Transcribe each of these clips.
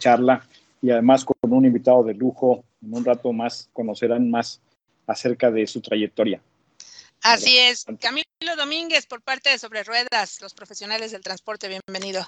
charla y además con un invitado de lujo. En un rato más conocerán más acerca de su trayectoria. Así es. Camilo Domínguez por parte de Sobre Ruedas, los profesionales del transporte, bienvenido.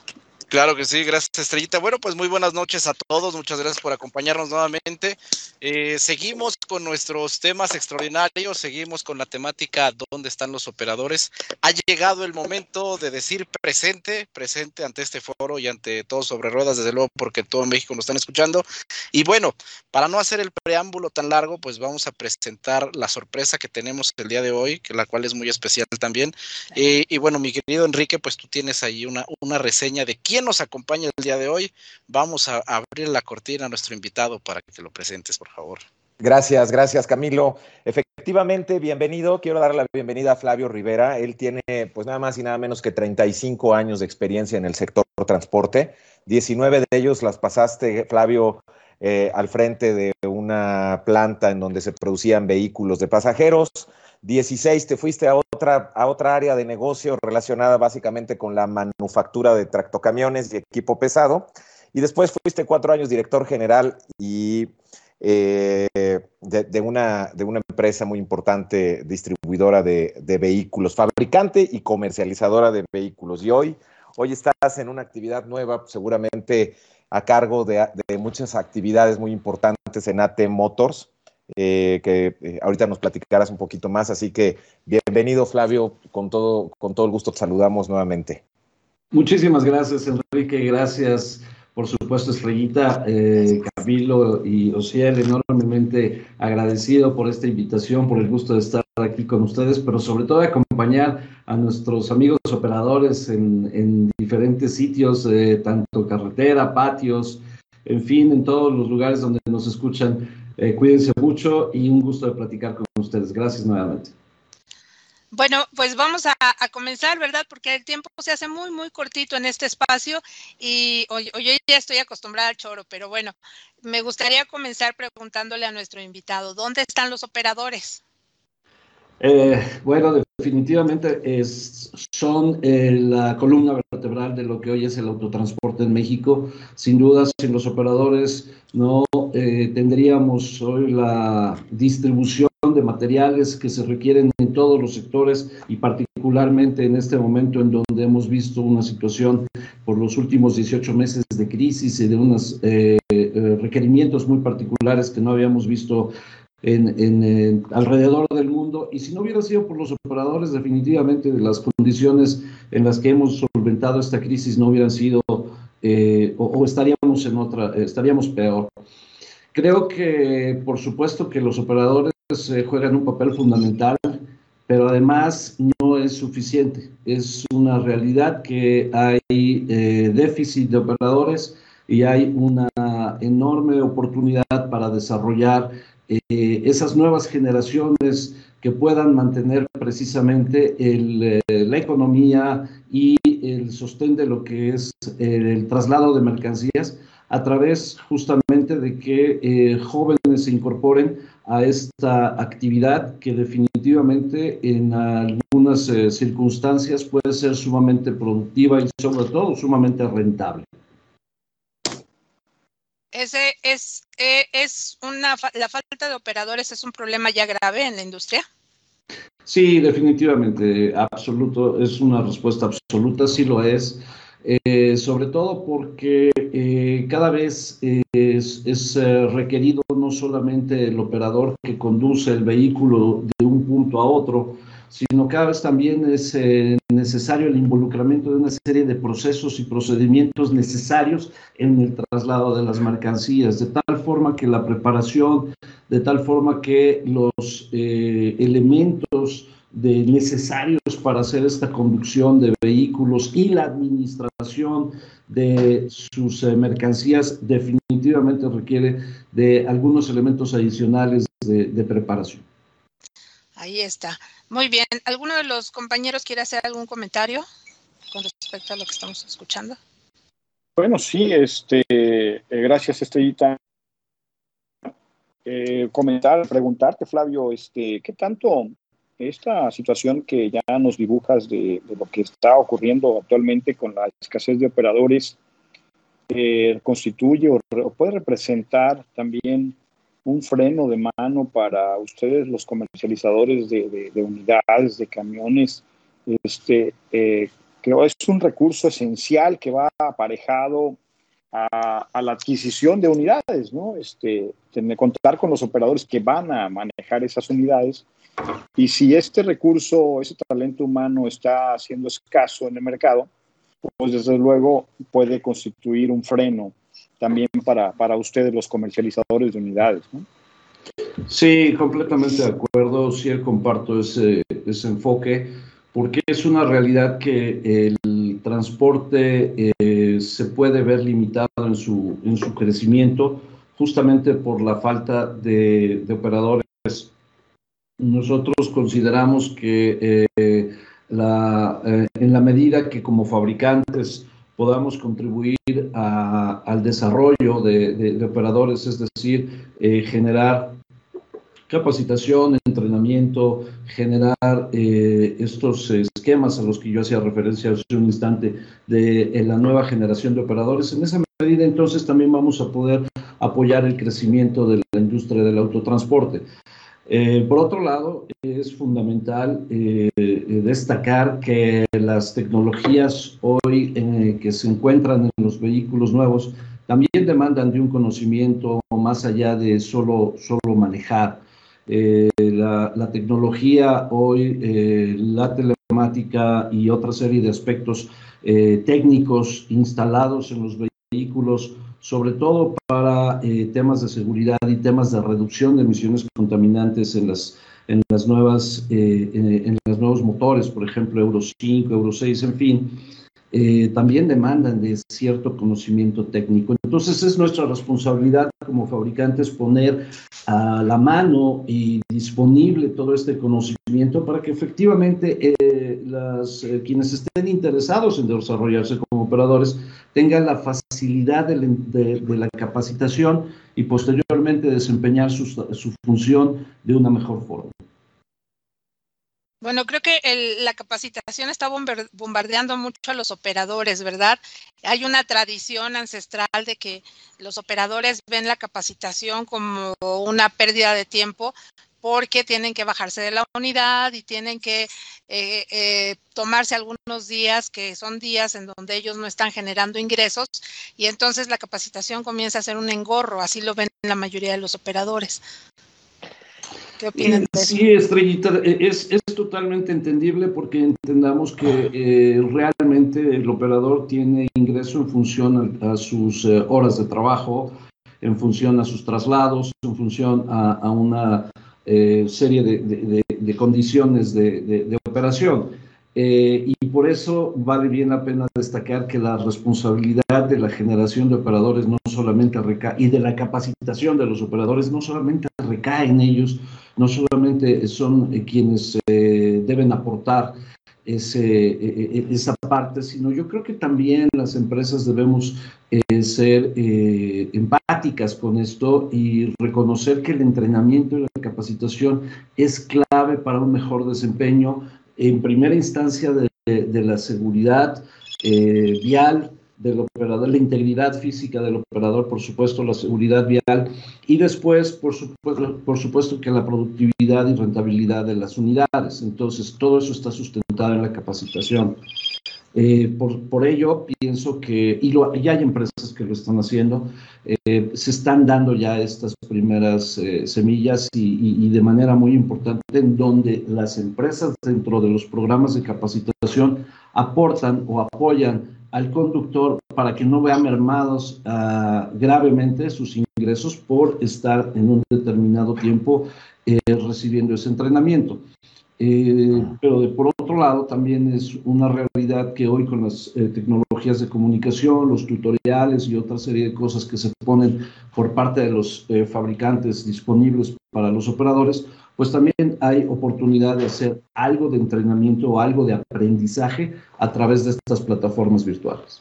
Claro que sí, gracias Estrellita. Bueno, pues muy buenas noches a todos, muchas gracias por acompañarnos nuevamente. Eh, seguimos con nuestros temas extraordinarios, seguimos con la temática ¿Dónde están los operadores? Ha llegado el momento de decir presente, presente ante este foro y ante todos sobre ruedas, desde luego, porque todo México nos están escuchando. Y bueno, para no hacer el preámbulo tan largo, pues vamos a presentar la sorpresa que tenemos el día de hoy, que la cual es muy especial también. Eh, y bueno, mi querido Enrique, pues tú tienes ahí una, una reseña de quién nos acompaña el día de hoy. Vamos a abrir la cortina a nuestro invitado para que lo presentes, por favor. Gracias, gracias Camilo. Efectivamente, bienvenido. Quiero darle la bienvenida a Flavio Rivera. Él tiene pues nada más y nada menos que 35 años de experiencia en el sector transporte. 19 de ellos las pasaste, Flavio, eh, al frente de una planta en donde se producían vehículos de pasajeros. 16 te fuiste a otra, a otra área de negocio relacionada básicamente con la manufactura de tractocamiones y equipo pesado. Y después fuiste cuatro años director general y eh, de, una, de una empresa muy importante distribuidora de, vehículos, fabricante y comercializadora de vehículos. Y hoy, hoy estás en una actividad nueva, seguramente a cargo de, muchas actividades muy importantes en AT Motors eh, que eh, ahorita nos platicarás un poquito más. Así que bienvenido, Flavio, con todo, con todo el gusto te saludamos nuevamente. Muchísimas gracias, Enrique. Gracias, por supuesto, Estrellita, eh, Camilo y Ociel, enormemente agradecido por esta invitación, por el gusto de estar aquí con ustedes, pero sobre todo de acompañar a nuestros amigos operadores en, en diferentes sitios, tanto carretera, patios, en fin, en todos los lugares donde nos escuchan eh, cuídense mucho y un gusto de platicar con ustedes. Gracias nuevamente. Bueno, pues vamos a, comenzar, ¿verdad? Porque el tiempo se hace muy, muy cortito en este espacio y hoy, yo ya estoy acostumbrada al choro, pero bueno, me gustaría comenzar preguntándole a nuestro invitado, ¿dónde están los operadores? Eh, bueno, definitivamente son eh, la columna vertebral de lo que hoy es el autotransporte en México. Sin duda, sin los operadores no eh, tendríamos hoy la distribución de materiales que se requieren en todos los sectores y particularmente en este momento en donde hemos visto una situación por los últimos 18 meses de crisis y de unos requerimientos muy particulares que no habíamos visto en, alrededor del mundo. Y si no hubiera sido por los operadores, definitivamente las condiciones en las que hemos solventado esta crisis no hubieran sido eh, o, estaríamos en otra, estaríamos peor. Creo que, por supuesto, que los operadores eh, juegan un papel fundamental, pero además no es suficiente. Es una realidad que hay eh, déficit de operadores y hay una enorme oportunidad para desarrollar eh, esas nuevas generaciones que puedan mantener precisamente eh, la economía y el sostén de lo que es el traslado de mercancías a través justamente de que eh, jóvenes se incorporen a esta actividad que definitivamente en algunas circunstancias puede ser sumamente productiva y sobre todo sumamente rentable. Ese es, eh, es una, la falta de operadores es un problema ya grave en la industria. Sí, definitivamente, absoluto, es una respuesta absoluta, sí lo es, eh, sobre todo porque eh, cada vez es, es requerido no solamente el operador que conduce el vehículo de un punto a otro, sino cada vez también es eh, necesario el involucramiento de una serie de procesos y procedimientos necesarios en el traslado de las mercancías, de tal forma que la preparación, de tal forma que los eh, elementos de necesarios para hacer esta conducción de vehículos y la administración de sus eh, mercancías definitivamente requiere de algunos elementos adicionales de preparación. Ahí está. Muy bien. ¿Alguno de los compañeros quiere hacer algún comentario con respecto a lo que estamos escuchando? Bueno, sí, este, eh, gracias, Estrellita. Eh, comentar, preguntarte, Flavio, este, ¿qué tanto esta situación que ya nos dibujas de, lo que está ocurriendo actualmente con la escasez de operadores eh, constituye o, puede representar también un freno de mano para ustedes, los comercializadores de, unidades, de camiones, este, eh, que es un recurso esencial que va aparejado a, la adquisición de unidades, ¿no? Este, contar con los operadores que van a manejar esas unidades. Y si este recurso, ese talento humano está siendo escaso en el mercado, pues desde luego puede constituir un freno también para, para ustedes los comercializadores de unidades. ¿no? Sí, completamente de acuerdo. Sí, comparto ese, ese enfoque, porque es una realidad que el transporte eh, se puede ver limitado en su, en su crecimiento justamente por la falta de, operadores. Nosotros consideramos que eh, la, eh, en la medida que como fabricantes podamos contribuir al desarrollo de, operadores, es decir, generar capacitación, entrenamiento, generar eh, estos esquemas a los que yo hacía referencia hace un instante de la nueva generación de operadores. En esa medida, entonces, también vamos a poder apoyar el crecimiento de la industria del autotransporte. Eh, por otro lado, es fundamental eh, destacar que las tecnologías hoy que se encuentran en los vehículos nuevos también demandan de un conocimiento más allá de solo, solo manejar. Eh, la, tecnología hoy, eh, la telemática y otra serie de aspectos eh, técnicos instalados en los vehículos, sobre todo para temas de seguridad y temas de reducción de emisiones contaminantes en las, en las nuevas, en, en los nuevos motores, por ejemplo, Euro 5, Euro 6, en fin. Eh, también demandan de cierto conocimiento técnico. Entonces es nuestra responsabilidad como fabricantes poner a la mano y disponible todo este conocimiento para que efectivamente eh, las, eh, quienes estén interesados en desarrollarse como operadores tengan la facilidad de, la capacitación y posteriormente desempeñar su función de una mejor forma. Bueno, creo que la capacitación está bombardeando mucho a los operadores, ¿verdad? Hay una tradición ancestral de que los operadores ven la capacitación como una pérdida de tiempo porque tienen que bajarse de la unidad y tienen que eh, eh, tomarse algunos días que son días en donde ellos no están generando ingresos y entonces la capacitación comienza a ser un engorro, así lo ven la mayoría de los operadores. Sí, Estrellita, e, es, es, totalmente entendible porque entendamos que eh, realmente el operador tiene ingreso en función a, sus eh, horas de trabajo, en función a sus traslados, en función a, una eh, serie de, de condiciones de, operación. Eh, y por eso vale bien la pena destacar que la responsabilidad de la generación de operadores no solamente y de la capacitación de los operadores no solamente recae en ellos, no solamente son eh, quienes eh, deben aportar ese, esa parte, sino yo creo que también las empresas debemos ser empáticas con esto y reconocer que el entrenamiento y la capacitación es clave para un mejor desempeño en primera instancia de, la seguridad eh, vial del operador, la integridad física del operador, por supuesto, la seguridad vial, y después, por supuesto, por supuesto que la productividad y rentabilidad de las unidades. Entonces, todo eso está sustentado en la capacitación. Eh, por, ello, pienso que, y lo, ya hay empresas que lo están haciendo, eh, se están dando ya estas primeras eh, semillas y, de manera muy importante en donde las empresas dentro de los programas de capacitación aportan o apoyan al conductor para que no vea mermados ah, gravemente sus ingresos por estar en un determinado tiempo recibiendo ese entrenamiento. Eh, pero de, por otro lado, también es una realidad que hoy con las eh, tecnologías de comunicación, los tutoriales y otra serie de cosas que se ponen por parte de los eh, fabricantes disponibles para los operadores, pues también hay oportunidad de hacer algo de entrenamiento o algo de aprendizaje a través de estas plataformas virtuales.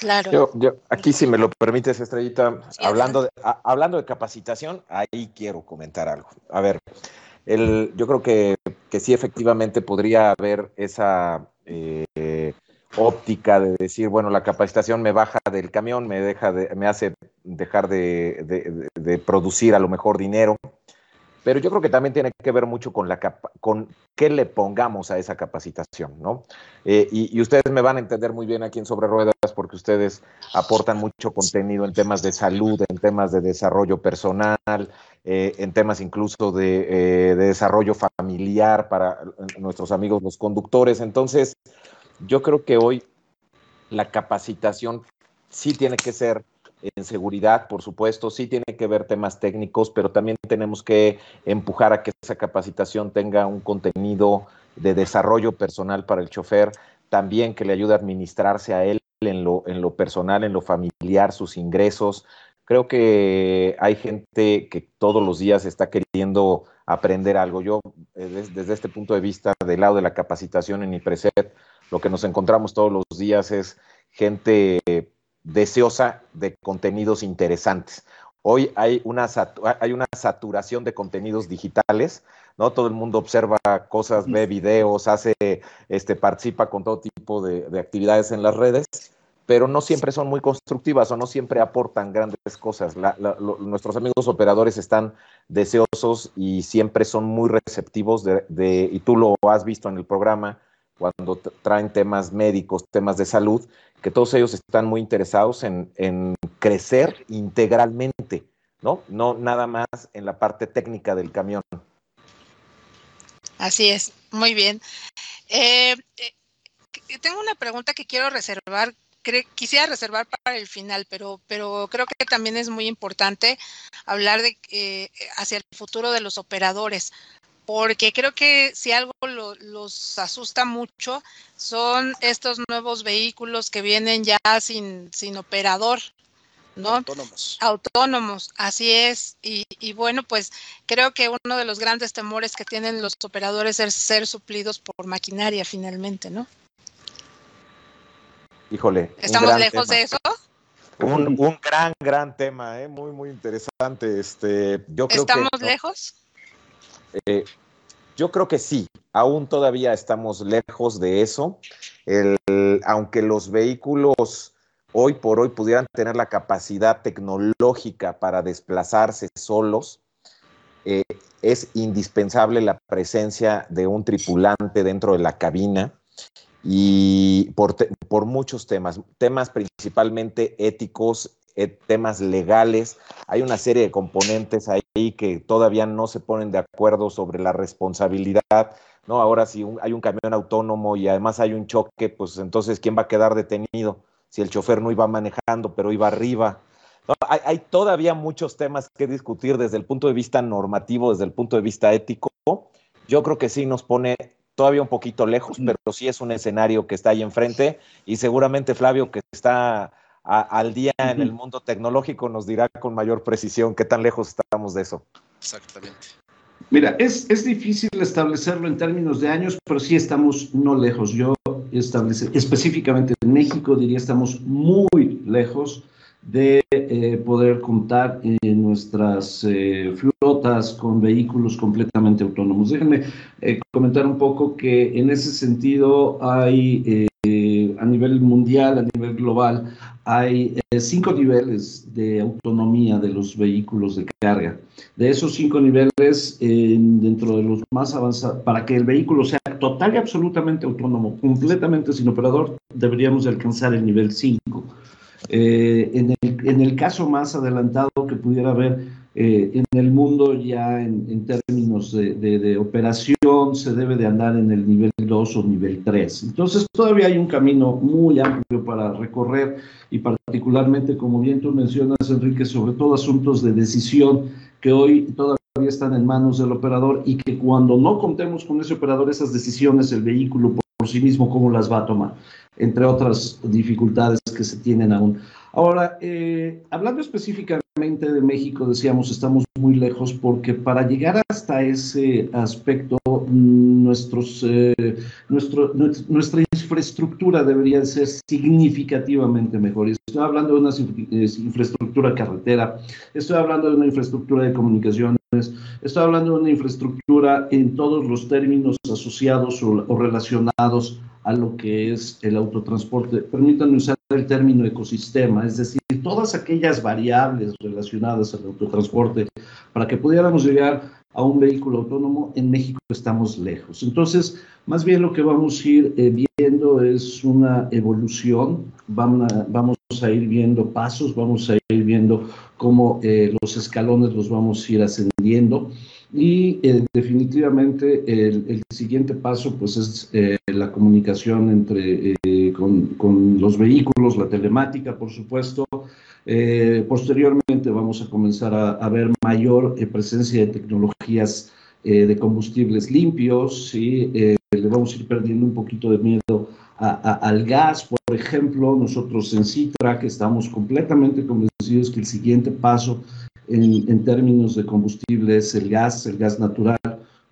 Claro. Yo, aquí, si me lo permites, Estrellita, hablando, de, hablando de capacitación, ahí quiero comentar algo. A ver, yo creo que, que, sí efectivamente podría haber esa, eh, óptica de decir, bueno, la capacitación me baja del camión, me, deja de, me hace dejar de, de producir a lo mejor dinero pero yo creo que también tiene que ver mucho con, la con qué le pongamos a esa capacitación, ¿no? Eh, y, ustedes me van a entender muy bien aquí en Sobre Ruedas porque ustedes aportan mucho contenido en temas de salud, en temas de desarrollo personal, eh, en temas incluso de, eh, de desarrollo familiar para nuestros amigos los conductores. Entonces, yo creo que hoy la capacitación sí tiene que ser en seguridad, por supuesto, sí tiene que ver temas técnicos, pero también tenemos que empujar a que esa capacitación tenga un contenido de desarrollo personal para el chofer, también que le ayude a administrarse a él en lo, en lo personal, en lo familiar, sus ingresos. Creo que hay gente que todos los días está queriendo aprender algo. Yo, eh, desde este punto de vista, del lado de la capacitación en IPRESET, lo que nos encontramos todos los días es gente deseosa de contenidos interesantes. Hoy hay una, hay una saturación de contenidos digitales, ¿no? Todo el mundo observa cosas, ve videos, hace, este, participa con todo tipo de, actividades en las redes, pero no siempre son muy constructivas o no siempre aportan grandes cosas. nuestros amigos operadores están deseosos y siempre son muy receptivos de, y tú lo has visto en el programa, cuando traen temas médicos, temas de salud, que todos ellos están muy interesados en, crecer integralmente, ¿no? No nada más en la parte técnica del camión. Así es, muy bien. Eh, eh, tengo una pregunta que quiero reservar, quisiera reservar para el final, pero, pero creo que también es muy importante hablar de eh, hacia el futuro de los operadores porque creo que si algo los asusta mucho son estos nuevos vehículos que vienen ya sin, sin operador, ¿no? Autónomos. Autónomos, así es. Y, y, bueno, pues creo que uno de los grandes temores que tienen los operadores es ser suplidos por maquinaria finalmente, ¿no? Híjole. ¿Estamos lejos de eso? Un, un, gran, gran tema, ¿eh? muy, muy interesante. Este, yo creo ¿Estamos lejos? Eh, yo creo que sí, aún todavía estamos lejos de eso. aunque los vehículos hoy por hoy pudieran tener la capacidad tecnológica para desplazarse solos, eh, es indispensable la presencia de un tripulante dentro de la cabina y por, por muchos temas, temas principalmente éticos temas legales. Hay una serie de componentes ahí que todavía no se ponen de acuerdo sobre la responsabilidad. ¿no? Ahora, si hay un camión autónomo y además hay un choque, pues entonces, ¿quién va a quedar detenido? Si el chofer no iba manejando, pero iba arriba. hay, hay, todavía muchos temas que discutir desde el punto de vista normativo, desde el punto de vista ético. Yo creo que sí nos pone todavía un poquito lejos, pero sí es un escenario que está ahí enfrente y seguramente Flavio, que está al día en el mundo tecnológico nos dirá con mayor precisión qué tan lejos estamos de eso. Exactamente. Mira, es, es difícil establecerlo en términos de años, pero sí estamos no lejos. Yo establece, específicamente en México diría estamos muy lejos de eh, poder contar en nuestras eh, flotas con vehículos completamente autónomos. Déjenme eh, comentar un poco que en ese sentido hay a nivel mundial, a nivel global, hay eh, cinco niveles de autonomía de los vehículos de carga. De esos cinco niveles, dentro de los más avanzados, para que el vehículo sea total y absolutamente autónomo, completamente sin operador, deberíamos de alcanzar el nivel 5. Eh, en el caso más adelantado que pudiera haber, eh, en el mundo ya en, términos de, operación se debe de andar en el nivel 2 o nivel 3. Entonces todavía hay un camino muy amplio para recorrer y particularmente, como bien tú mencionas, Enrique, sobre todo asuntos de decisión que hoy todavía están en manos del operador y que cuando no contemos con ese operador, esas decisiones, el vehículo por sí mismo, cómo las va a tomar, entre otras dificultades que se tienen aún. Ahora, eh, hablando específicamente de México, decíamos, estamos muy lejos porque para llegar hasta ese aspecto, nuestros, eh, nuestro, nuestra infraestructura debería ser significativamente mejor. Estoy hablando de una infraestructura carretera, estoy hablando de una infraestructura de comunicaciones, estoy hablando de una infraestructura en todos los términos asociados o relacionados a lo que es el autotransporte. Permítanme usar el término ecosistema, es decir, todas aquellas variables relacionadas al autotransporte para que pudiéramos llegar a un vehículo autónomo, en México estamos lejos. Entonces, más bien lo que vamos a ir eh, viendo es una evolución, vamos a, ir viendo pasos, vamos a ir viendo cómo eh, los escalones los vamos a ir ascendiendo y eh, definitivamente el, siguiente paso pues es la comunicación entre, con, con los vehículos, la telemática, por supuesto, eh, posteriormente vamos a comenzar a, a ver mayor eh, presencia de tecnologías eh, de combustibles limpios, y le vamos a ir perdiendo un poquito de miedo a, al gas, por ejemplo, nosotros en Citra, que estamos completamente convencidos que el siguiente paso en, en términos de combustible es el gas, el gas natural,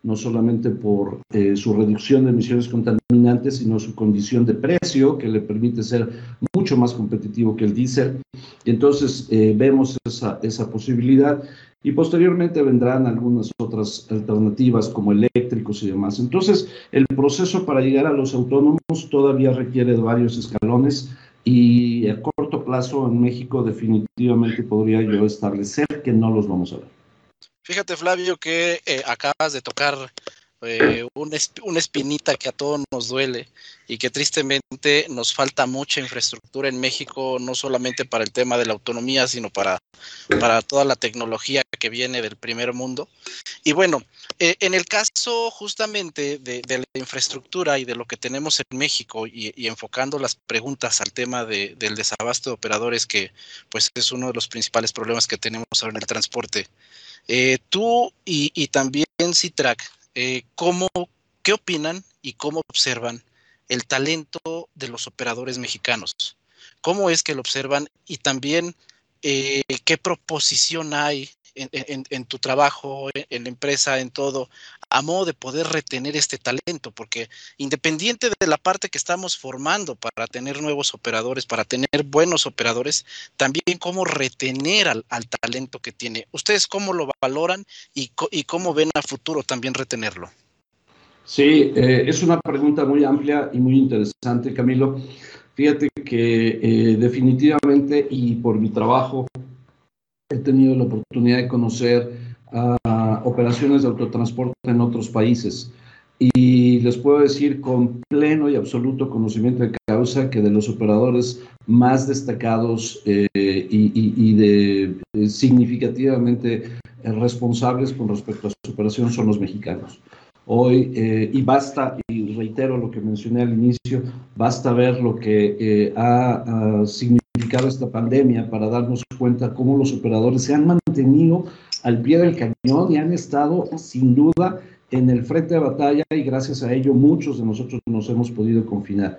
no solamente por eh, su reducción de emisiones contaminantes, sino su condición de precio, que le permite ser mucho más competitivo que el diésel. Entonces eh, vemos esa, esa posibilidad y posteriormente vendrán algunas otras alternativas como eléctricos y demás. Entonces, el proceso para llegar a los autónomos todavía requiere de varios escalones y a corto plazo en México definitivamente podría yo establecer que no los vamos a ver. Fíjate, Flavio, que eh, acabas de tocar eh, una, una espinita que a todos nos duele y que tristemente nos falta mucha infraestructura en México, no solamente para el tema de la autonomía, sino para, para toda la tecnología que viene del primer mundo. Y bueno, eh, en el caso justamente de, la infraestructura y de lo que tenemos en México y, y enfocando las preguntas al tema de, del desabasto de operadores, que pues es uno de los principales problemas que tenemos ahora en el transporte. Eh, tú y, y, también Citrac, eh, ¿cómo, ¿qué opinan y cómo observan el talento de los operadores mexicanos? ¿Cómo es que lo observan? Y también, eh, ¿qué proposición hay en, tu trabajo, en la empresa, en todo, a modo de poder retener este talento, porque independiente de la parte que estamos formando para tener nuevos operadores, para tener buenos operadores, también cómo retener al, al talento que tiene. ¿Ustedes cómo lo valoran y, y cómo ven a futuro también retenerlo? Sí, eh, es una pregunta muy amplia y muy interesante, Camilo. Fíjate que eh, definitivamente y por mi trabajo he tenido la oportunidad de conocer uh, operaciones de autotransporte en otros países. Y les puedo decir con pleno y absoluto conocimiento de causa que de los operadores más destacados eh, y, y, y, de eh, significativamente responsables con respecto a su operación son los mexicanos. Hoy, eh, y basta, y reitero lo que mencioné al inicio, basta ver lo que eh, ha, ha, significado esta pandemia para darnos cuenta cómo los operadores se han mantenido al pie del cañón y han estado sin duda en el frente de batalla y gracias a ello muchos de nosotros nos hemos podido confinar.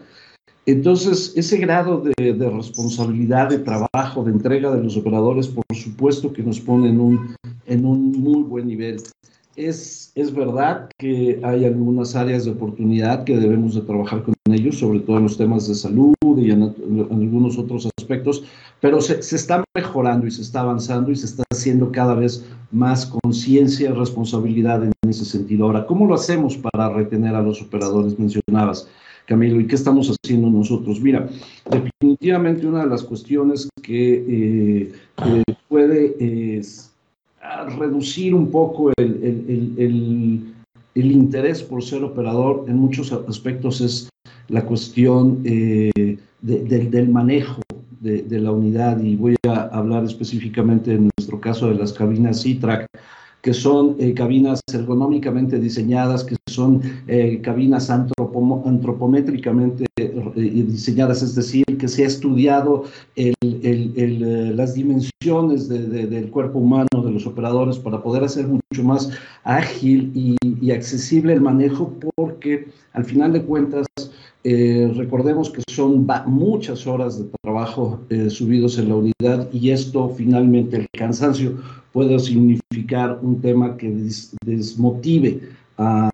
Entonces, ese grado de, de, responsabilidad, de trabajo, de entrega de los operadores, por supuesto que nos pone en un, en un muy buen nivel. Es, es verdad que hay algunas áreas de oportunidad que debemos de trabajar con ellos, sobre todo en los temas de salud y en, en algunos otros aspectos, pero se, se, está mejorando y se está avanzando y se está haciendo cada vez más conciencia y responsabilidad en ese sentido. Ahora, ¿cómo lo hacemos para retener a los operadores mencionabas? Camilo, ¿y qué estamos haciendo nosotros? Mira, definitivamente una de las cuestiones que eh, eh, puede eh, reducir un poco el, el, el, interés por ser operador en muchos aspectos es la cuestión de, del manejo de, la unidad y voy a hablar específicamente en nuestro caso de las cabinas CITRAC, que son eh, cabinas ergonómicamente diseñadas, que son eh, cabinas antropo antropométricamente eh, diseñadas, es decir, que se ha estudiado el, el, las dimensiones de, de, del cuerpo humano de los operadores para poder hacer mucho más ágil y accesible el manejo, porque al final de cuentas eh, recordemos que son muchas horas de trabajo eh, subidos en la unidad y esto finalmente el cansancio puede significar un tema que des desmotive a,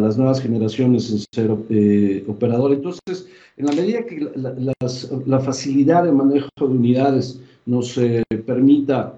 las nuevas generaciones en ser eh, operador. Entonces, en la medida que la, facilidad de manejo de unidades nos eh, permita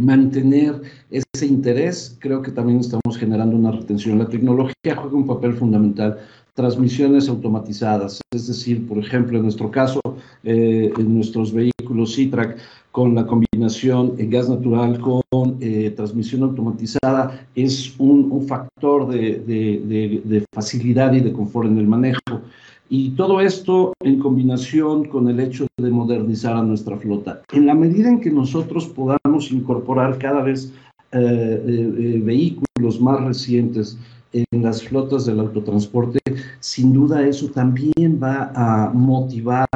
mantener ese interés, creo que también estamos generando una retención. La tecnología juega un papel fundamental. Transmisiones automatizadas, es decir, por ejemplo, en nuestro caso, eh, en nuestros vehículos Citrac, con la combinación en gas natural con eh, transmisión automatizada, es un, factor de, facilidad y de confort en el manejo. Y todo esto en combinación con el hecho de modernizar a nuestra flota. En la medida en que nosotros podamos incorporar cada vez eh, vehículos más recientes en las flotas del autotransporte, sin duda eso también va a motivar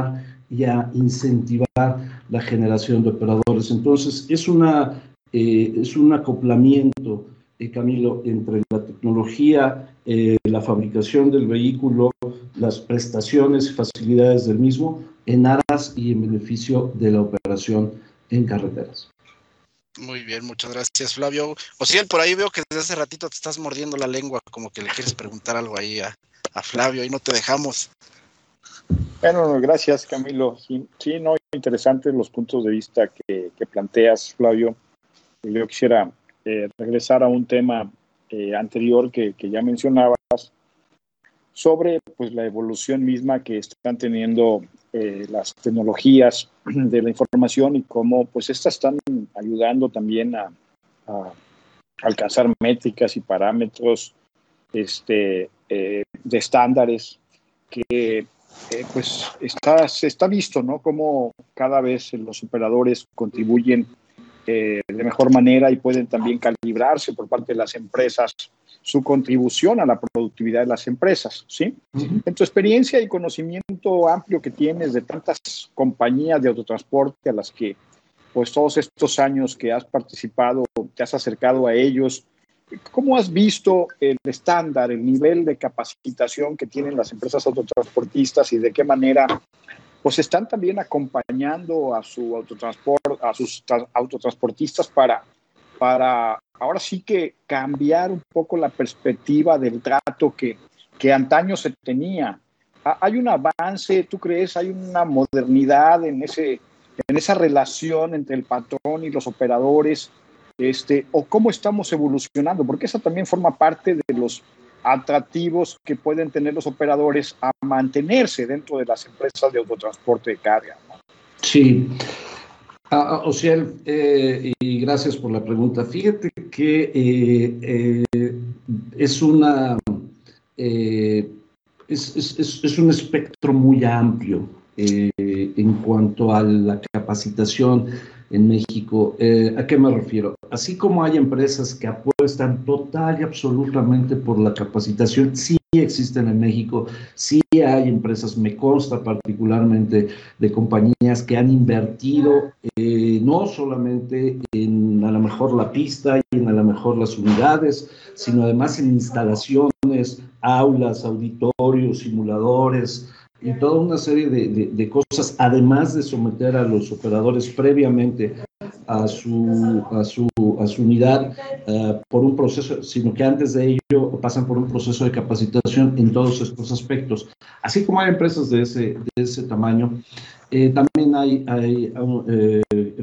y a incentivar la generación de operadores. Entonces, es, una, es un acoplamiento eh, Camilo, entre la tecnología, eh, la fabricación del vehículo, las prestaciones y facilidades del mismo en aras y en beneficio de la operación en carreteras. Muy bien, muchas gracias, Flavio. Ociel, por ahí veo que desde hace ratito te estás mordiendo la lengua, como que le quieres preguntar algo ahí a, Flavio y no te dejamos. Bueno, gracias, Camilo. Sí, no, interesantes los puntos de vista que, que planteas, Flavio. Yo quisiera eh, regresar a un tema eh, anterior que, ya mencionabas sobre pues, la evolución misma que están teniendo eh, las tecnologías de la información y cómo pues estas están ayudando también a, alcanzar métricas y parámetros este, de estándares que pues está, se está visto, ¿no? Cómo cada vez los operadores contribuyen eh, de mejor manera y pueden también calibrarse por parte de las empresas su contribución a la productividad de las empresas, ¿sí? En tu experiencia y conocimiento amplio que tienes de tantas compañías de autotransporte a las que, pues todos estos años que has participado, te has acercado a ellos, ¿cómo has visto el estándar, el nivel de capacitación que tienen las empresas autotransportistas y de qué manera pues están también acompañando a su autotransport, a sus autotransportistas para, para ahora sí que cambiar un poco la perspectiva del trato que, que antaño se tenía. ¿Hay un avance, tú crees, hay una modernidad en, ese, en esa relación entre el patrón y los operadores? Este, ¿O cómo estamos evolucionando? Porque esa también forma parte de los atractivos que pueden tener los operadores a mantenerse dentro de las empresas de autotransporte de carga. Sí. Ah, ah eh, y gracias por la pregunta. Fíjate que eh, eh, es una es, un espectro muy amplio en cuanto a la capacitación en México. Eh, ¿A qué me refiero? Así como hay empresas que apuestan total y absolutamente por la capacitación, sí existen en México, sí hay empresas, me consta particularmente de compañías que han invertido eh, no solamente en a lo mejor la pista y en a lo mejor las unidades, sino además en instalaciones, aulas, auditorios, simuladores, y toda una serie de, cosas, además de someter a los operadores previamente a su, a su, a su unidad eh, por un proceso, sino que antes de ello pasan por un proceso de capacitación en todos estos aspectos. Así como hay empresas de ese, de ese tamaño, eh, también hay, hay eh,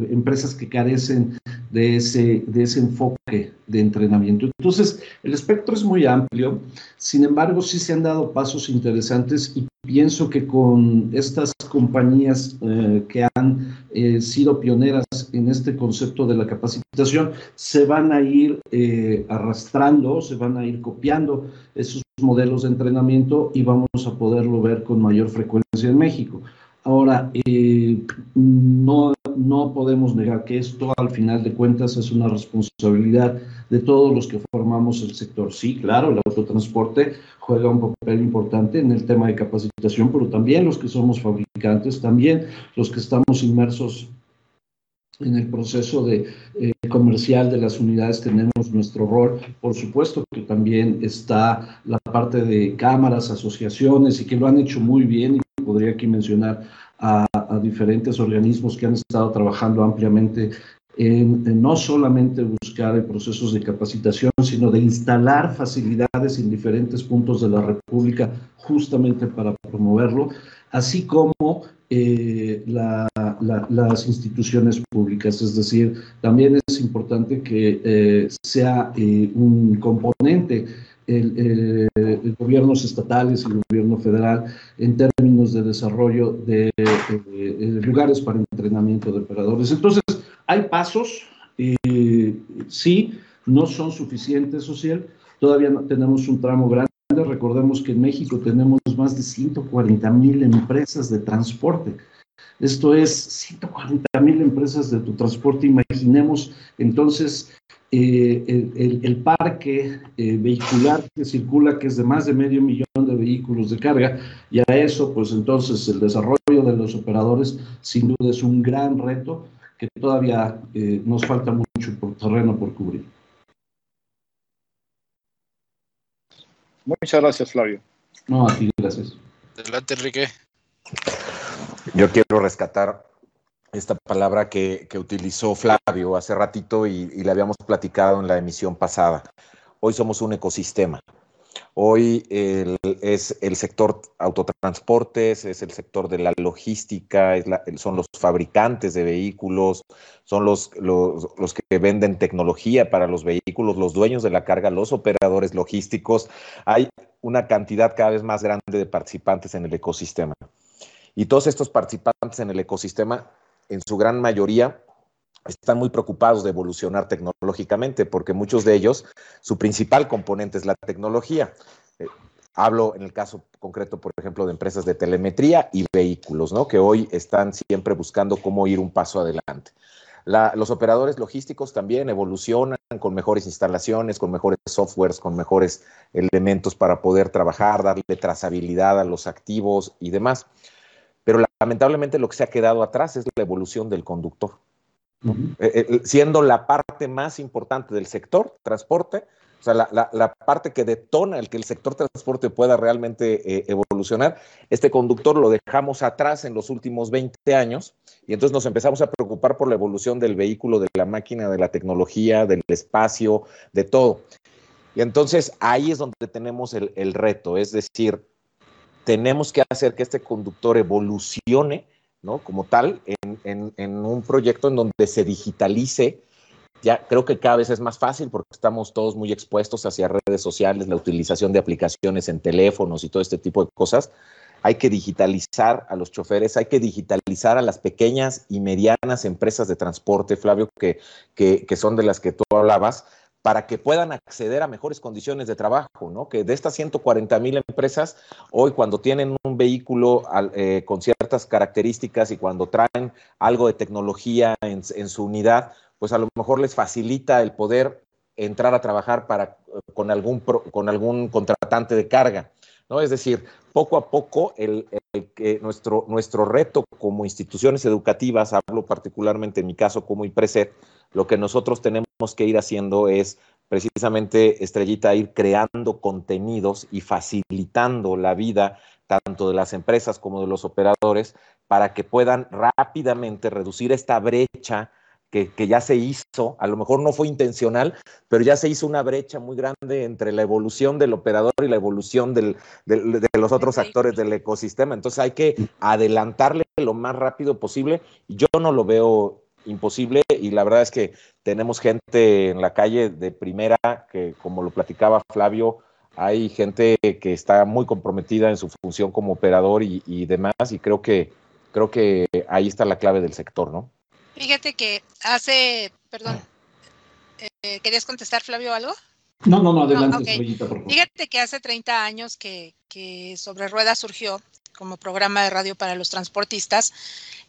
empresas que carecen de ese, de ese enfoque de entrenamiento. Entonces, el espectro es muy amplio, sin embargo, sí se han dado pasos interesantes y pienso que con estas compañías eh, que han sido pioneras en este concepto de la capacitación, se van a ir arrastrando, se van a ir copiando esos modelos de entrenamiento y vamos a poderlo ver con mayor frecuencia en México. Ahora, eh, podemos negar que esto al final de cuentas es una responsabilidad de todos los que formamos el sector. Sí, claro, el autotransporte juega un papel importante en el tema de capacitación, pero también los que somos fabricantes, también los que estamos inmersos en el proceso de eh, comercial de las unidades tenemos nuestro rol. Por supuesto que también está la parte de cámaras, asociaciones y que lo han hecho muy bien y podría aquí mencionar a, diferentes organismos que han estado trabajando ampliamente en, no solamente buscar procesos de capacitación, sino de instalar facilidades en diferentes puntos de la República justamente para promoverlo, así como eh, las instituciones públicas. Es decir, también es importante que eh, sea eh, un componente el, gobiernos estatales y el gobierno federal en términos de desarrollo de lugares para entrenamiento de operadores. Entonces, hay pasos, sí, no son suficientes, social, todavía no tenemos un tramo grande Recordemos que en México tenemos más de 140 mil empresas de transporte. Esto es 140 mil empresas de tu transporte. Imaginemos entonces eh, el, parque eh, vehicular que circula, que es de más de medio millón de vehículos de carga, y a eso, pues entonces el desarrollo de los operadores sin duda es un gran reto que todavía eh, nos falta mucho por terreno por cubrir. Muchas gracias, Flavio. No, a ti, gracias. Adelante, Enrique. Yo quiero rescatar esta palabra que, utilizó Flavio hace ratito y, y le habíamos platicado en la emisión pasada. Hoy somos un ecosistema. Hoy es el sector autotransportes, es el sector de la logística, son los fabricantes de vehículos, son los, los, que venden tecnología para los vehículos, los dueños de la carga, los operadores logísticos. Hay una cantidad cada vez más grande de participantes en el ecosistema. Y todos estos participantes en el ecosistema, en su gran mayoría, están muy preocupados de evolucionar tecnológicamente porque muchos de ellos, su principal componente es la tecnología. Eh, hablo en el caso concreto, por ejemplo, de empresas de telemetría y vehículos, ¿no? que hoy están siempre buscando cómo ir un paso adelante. los operadores logísticos también evolucionan con mejores instalaciones, con mejores softwares, con mejores elementos para poder trabajar, darle trazabilidad a los activos y demás. Pero lamentablemente lo que se ha quedado atrás es la evolución del conductor. Eh, eh, siendo la parte más importante del sector transporte, o sea, la, parte que detona el que el sector transporte pueda realmente eh, evolucionar, este conductor lo dejamos atrás en los últimos 20 años y entonces nos empezamos a preocupar por la evolución del vehículo, de la máquina, de la tecnología, del espacio, de todo. Y entonces ahí es donde tenemos el, el reto, es decir, tenemos que hacer que este conductor evolucione ¿no? Como tal, en, un proyecto en donde se digitalice. Ya creo que cada vez es más fácil porque estamos todos muy expuestos hacia redes sociales, la utilización de aplicaciones en teléfonos y todo este tipo de cosas. Hay que digitalizar a los choferes, hay que digitalizar a las pequeñas y medianas empresas de transporte, Flavio, que, que son de las que tú hablabas, para que puedan acceder a mejores condiciones de trabajo, ¿no? Que de estas 140 mil empresas, hoy cuando tienen un vehículo eh, con ciertas características y cuando traen algo de tecnología en, su unidad, pues a lo mejor les facilita el poder entrar a trabajar para, con, algún, con algún contratante de carga. ¿no? Es decir, poco a poco el, nuestro, nuestro reto como instituciones educativas, hablo particularmente en mi caso como IPRESED, lo que nosotros tenemos que ir haciendo es precisamente, Estrellita, ir creando contenidos y facilitando la vida tanto de las empresas como de los operadores para que puedan rápidamente reducir esta brecha que, ya se hizo, a lo mejor no fue intencional, pero ya se hizo una brecha muy grande entre la evolución del operador y la evolución de los otros actores del ecosistema. Entonces hay que adelantarle lo más rápido posible. Yo no lo veo imposible y la verdad es que tenemos gente en la calle de primera que, como lo platicaba Flavio, hay gente que está muy comprometida en su función como operador y, demás y creo que creo que ahí está la clave del sector, ¿no? Fíjate que hace, perdón, eh, ¿querías contestar Flavio algo? No, no, no, adelante, Fíjate que hace 30 años que, que Sobre Ruedas surgió como programa de radio para los transportistas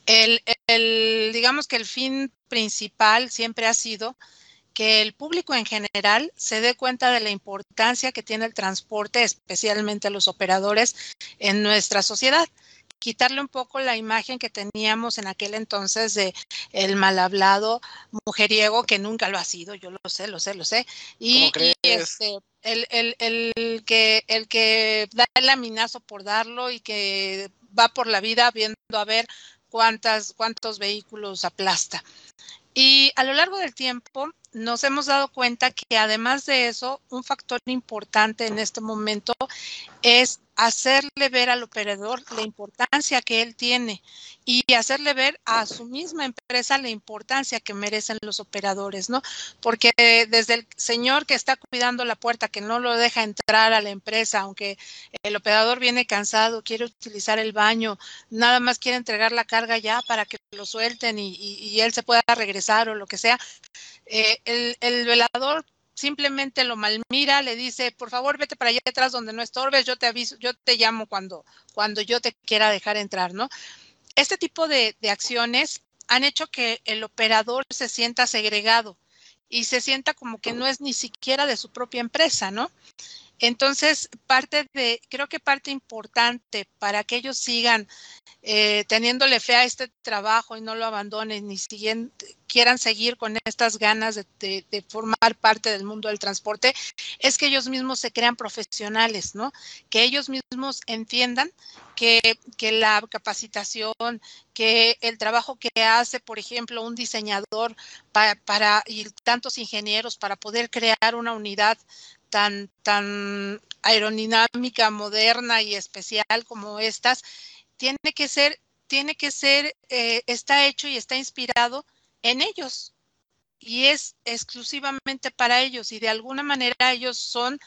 el, digamos que el fin principal siempre ha sido que el público en general se dé cuenta de la importancia que tiene el transporte, especialmente los operadores, en nuestra sociedad. Quitarle un poco la imagen que teníamos en aquel entonces de el mal hablado mujeriego, que nunca lo ha sido, yo lo sé, lo sé, lo sé. Y, este, el, el, el, que, el que da el laminazo por darlo y que va por la vida viendo a ver cuántas, cuántos vehículos aplasta. Y a lo largo del tiempo nos hemos dado cuenta que además de eso, un factor importante en este momento es hacerle ver al operador la importancia que él tiene y hacerle ver a su misma empresa la importancia que merecen los operadores, ¿no? Porque desde el señor que está cuidando la puerta, que no lo deja entrar a la empresa, aunque el operador viene cansado, quiere utilizar el baño, nada más quiere entregar la carga ya para que lo suelten y, él se pueda regresar o lo que sea, eh, el velador simplemente lo malmira, le dice, por favor, vete para allá atrás donde no estorbes, yo te aviso, yo te llamo cuando, cuando yo te quiera dejar entrar, ¿no? Este tipo de, de acciones han hecho que el operador se sienta segregado y se sienta como que no es ni siquiera de su propia empresa, ¿no? Entonces, parte de, creo que parte importante para que ellos sigan eh, teniéndole fe a este trabajo y no lo abandonen ni siguen, quieran seguir con estas ganas de, formar parte del mundo del transporte, es que ellos mismos se crean profesionales, ¿no? Que ellos mismos entiendan que, la capacitación, que el trabajo que hace, por ejemplo, un diseñador para, para y tantos ingenieros para poder crear una unidad tan, tan aerodinámica, moderna y especial como estas, tiene que ser, tiene que ser, eh, está hecho y está inspirado en ellos. Y es exclusivamente para ellos. Y de alguna manera ellos son,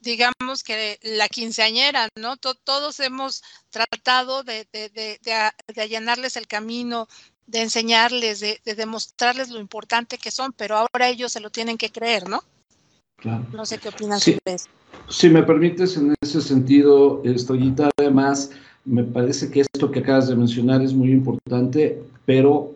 digamos que la quinceañera, ¿no? todos hemos tratado de, de, de, de, allanarles el camino, de enseñarles, de, demostrarles lo importante que son, pero ahora ellos se lo tienen que creer, ¿no? No sé qué opinas sí, Si me permites, en ese sentido, Estoyita, además, me parece que esto que acabas de mencionar es muy importante, pero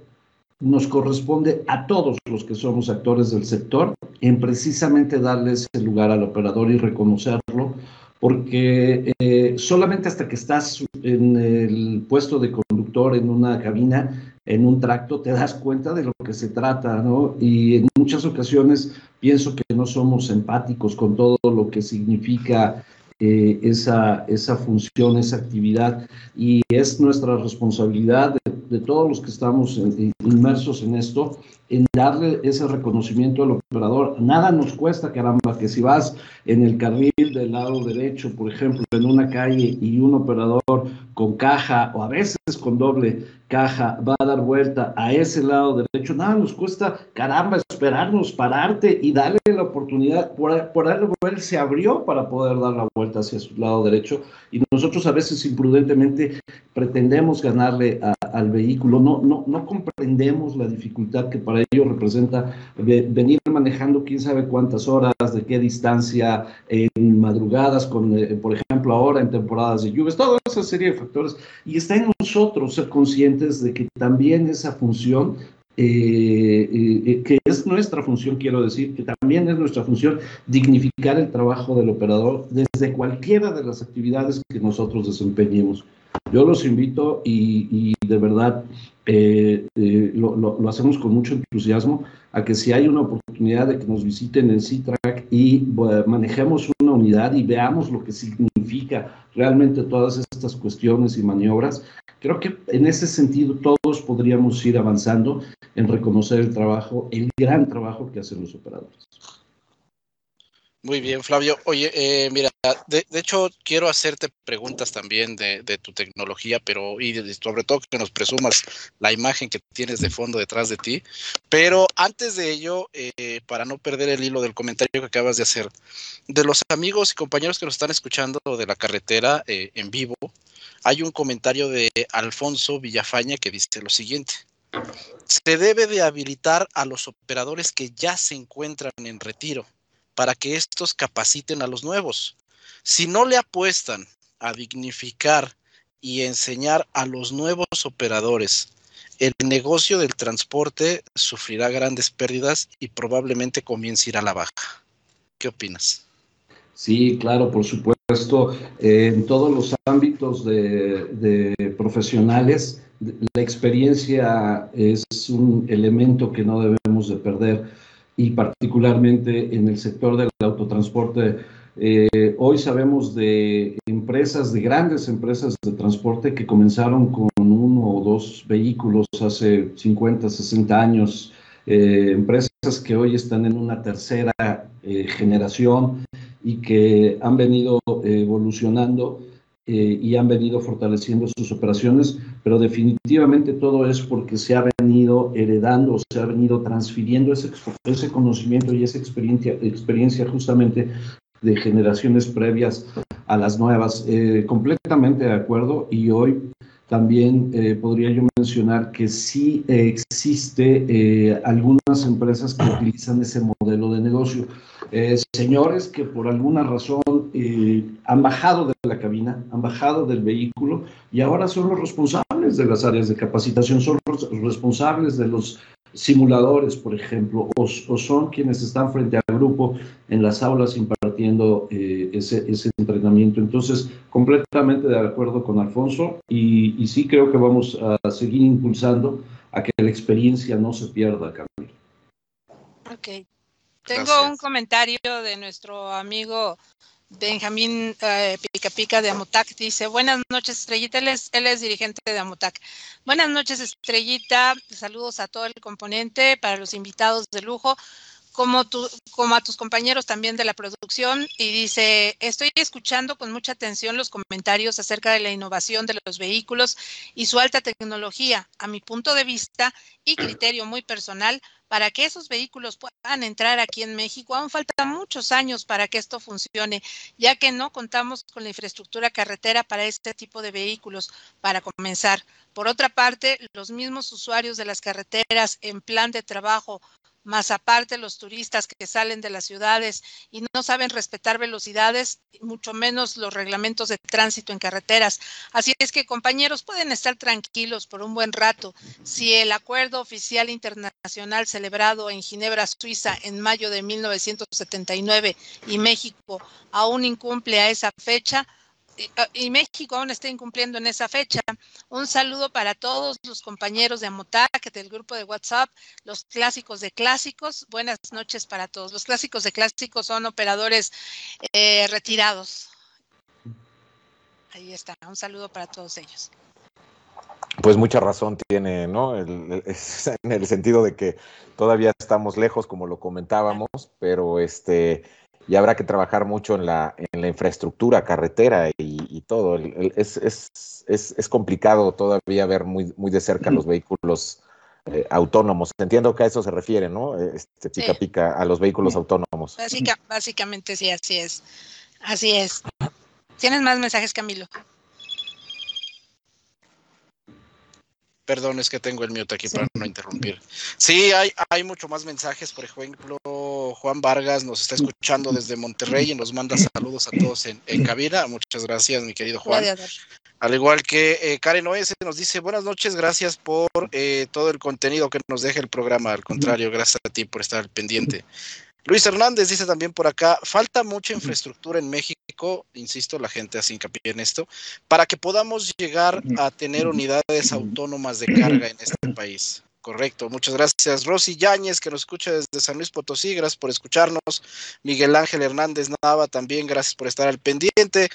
nos corresponde a todos los que somos actores del sector en precisamente darles el lugar al operador y reconocerlo, porque eh, solamente hasta que estás en el puesto de conductor en una cabina, en un tracto, te das cuenta de lo que se trata, ¿no? Y en muchas ocasiones pienso que no somos empáticos con todo lo que significa eh, esa, esa función, esa actividad, y es nuestra responsabilidad de, todos los que estamos inmersos en esto, en darle ese reconocimiento al operador. Nada nos cuesta, caramba, que si vas en el carril del lado derecho, por ejemplo, en una calle y un operador con caja o a veces con doble caja va a dar vuelta a ese lado derecho, nada nos cuesta, caramba, esperarnos, pararte y darle la oportunidad, por, por algo él se abrió para poder dar la vuelta hacia su lado derecho y nosotros a veces imprudentemente pretendemos ganarle al vehículo, no, no, no comprendemos la dificultad que para ello representa venir manejando quién sabe cuántas horas, de qué distancia, en madrugadas, con, eh, por ejemplo, ahora en temporadas de lluvias, toda esa serie de factores. Y está en nosotros ser conscientes de que también esa función eh, eh, que es nuestra función, quiero decir, que también es nuestra función dignificar el trabajo del operador desde cualquiera de las actividades que nosotros desempeñemos. Yo los invito y, de verdad lo, lo, hacemos con mucho entusiasmo a que si hay una oportunidad de que nos visiten en CITRAC y manejemos una unidad y veamos lo que significa realmente todas estas cuestiones y maniobras, creo que en ese sentido todos podríamos ir avanzando en reconocer el trabajo, el gran trabajo que hacen los operadores. Muy bien, Flavio. Oye, eh, mira, de, hecho quiero hacerte preguntas también de, tu tecnología, pero y sobre todo que nos presumas la imagen que tienes de fondo detrás de ti. Pero antes de ello, eh, para no perder el hilo del comentario que acabas de hacer, de los amigos y compañeros que nos están escuchando de la carretera eh, en vivo, hay un comentario de Alfonso Villafaña que dice lo siguiente. Se debe de habilitar a los operadores que ya se encuentran en retiro para que estos capaciten a los nuevos. Si no le apuestan a dignificar y enseñar a los nuevos operadores, el negocio del transporte sufrirá grandes pérdidas y probablemente comience a ir a la baja. ¿Qué opinas? Sí, claro, por supuesto. en todos los ámbitos de, de, profesionales, la experiencia es un elemento que no debemos de perder y particularmente en el sector del autotransporte. Eh, hoy sabemos de empresas, de grandes empresas de transporte que comenzaron con uno o dos vehículos hace 50, 60 años, eh, empresas que hoy están en una tercera eh, generación y que han venido evolucionando eh, y han venido fortaleciendo sus operaciones, pero definitivamente todo es porque se ha venido heredando, se ha venido transfiriendo ese, ese conocimiento y esa experiencia, experiencia justamente de generaciones previas a las nuevas. Eh, completamente de acuerdo y hoy también eh, podría yo mencionar que sí existe eh, algunas empresas que utilizan ese modelo de negocio. Señores que por alguna razón han bajado de la cabina, han bajado del vehículo y ahora son los responsables de las áreas de capacitación, son los responsables de los simuladores, por ejemplo, o, son quienes están frente al grupo en las aulas impartiendo eh, ese, ese, entrenamiento. Entonces, completamente de acuerdo con Alfonso y, sí creo que vamos a seguir impulsando a que la experiencia no se pierda, Camilo. Ok. Tengo un comentario de nuestro amigo Benjamín eh, Pica Pica de Amotac dice, buenas noches Estrellita, él es, él es dirigente de Amotac. Buenas noches Estrellita, saludos a todo el componente, para los invitados de lujo, como, tu, como a tus compañeros también de la producción. Y dice, estoy escuchando con mucha atención los comentarios acerca de la innovación de los vehículos y su alta tecnología. A mi punto de vista y criterio muy personal, para que esos vehículos puedan entrar aquí en México, aún faltan muchos años para que esto funcione, ya que no contamos con la infraestructura carretera para este tipo de vehículos, para comenzar. Por otra parte, los mismos usuarios de las carreteras en plan de trabajo más aparte los turistas que salen de las ciudades y no saben respetar velocidades, mucho menos los reglamentos de tránsito en carreteras. Así es que, compañeros, pueden estar tranquilos por un buen rato. Si el acuerdo oficial internacional celebrado en Ginebra, Suiza, en mayo de 1979 y México aún incumple a esa fecha, y, México aún está incumpliendo en esa fecha. Un saludo para todos los compañeros de Amotac, del grupo de WhatsApp, los clásicos de clásicos. Buenas noches para todos. Los clásicos de clásicos son operadores eh, retirados. Ahí está. Un saludo para todos ellos. Pues mucha razón tiene, ¿no? en el sentido de que todavía estamos lejos, como lo comentábamos, pero este y habrá que trabajar mucho en la, en la infraestructura carretera y, todo. es, es, es, es, complicado todavía ver muy, muy de cerca los vehículos eh, autónomos. Entiendo que a eso se refiere, ¿no? Este pica pica a los vehículos autónomos. básicamente sí, así es. Así es. ¿Tienes más mensajes, Camilo? Perdón, es que tengo el mute aquí para no interrumpir. Sí, hay, hay mucho más mensajes. Por ejemplo, Juan Vargas nos está escuchando desde Monterrey y nos manda saludos a todos en, en cabina. Muchas gracias, mi querido Juan. Al igual que eh, Karen Oese nos dice, buenas noches, gracias por eh, todo el contenido que nos deja el programa. Al contrario, gracias a ti por estar al pendiente. Luis Hernández dice también por acá, falta mucha infraestructura en México, insisto, la gente hace hincapié en esto, para que podamos llegar a tener unidades autónomas de carga en este país. Correcto, muchas gracias. Rosy Yáñez, que nos escucha desde San Luis Potosí, gracias por escucharnos. Miguel Ángel Hernández Nava, también gracias por estar al pendiente.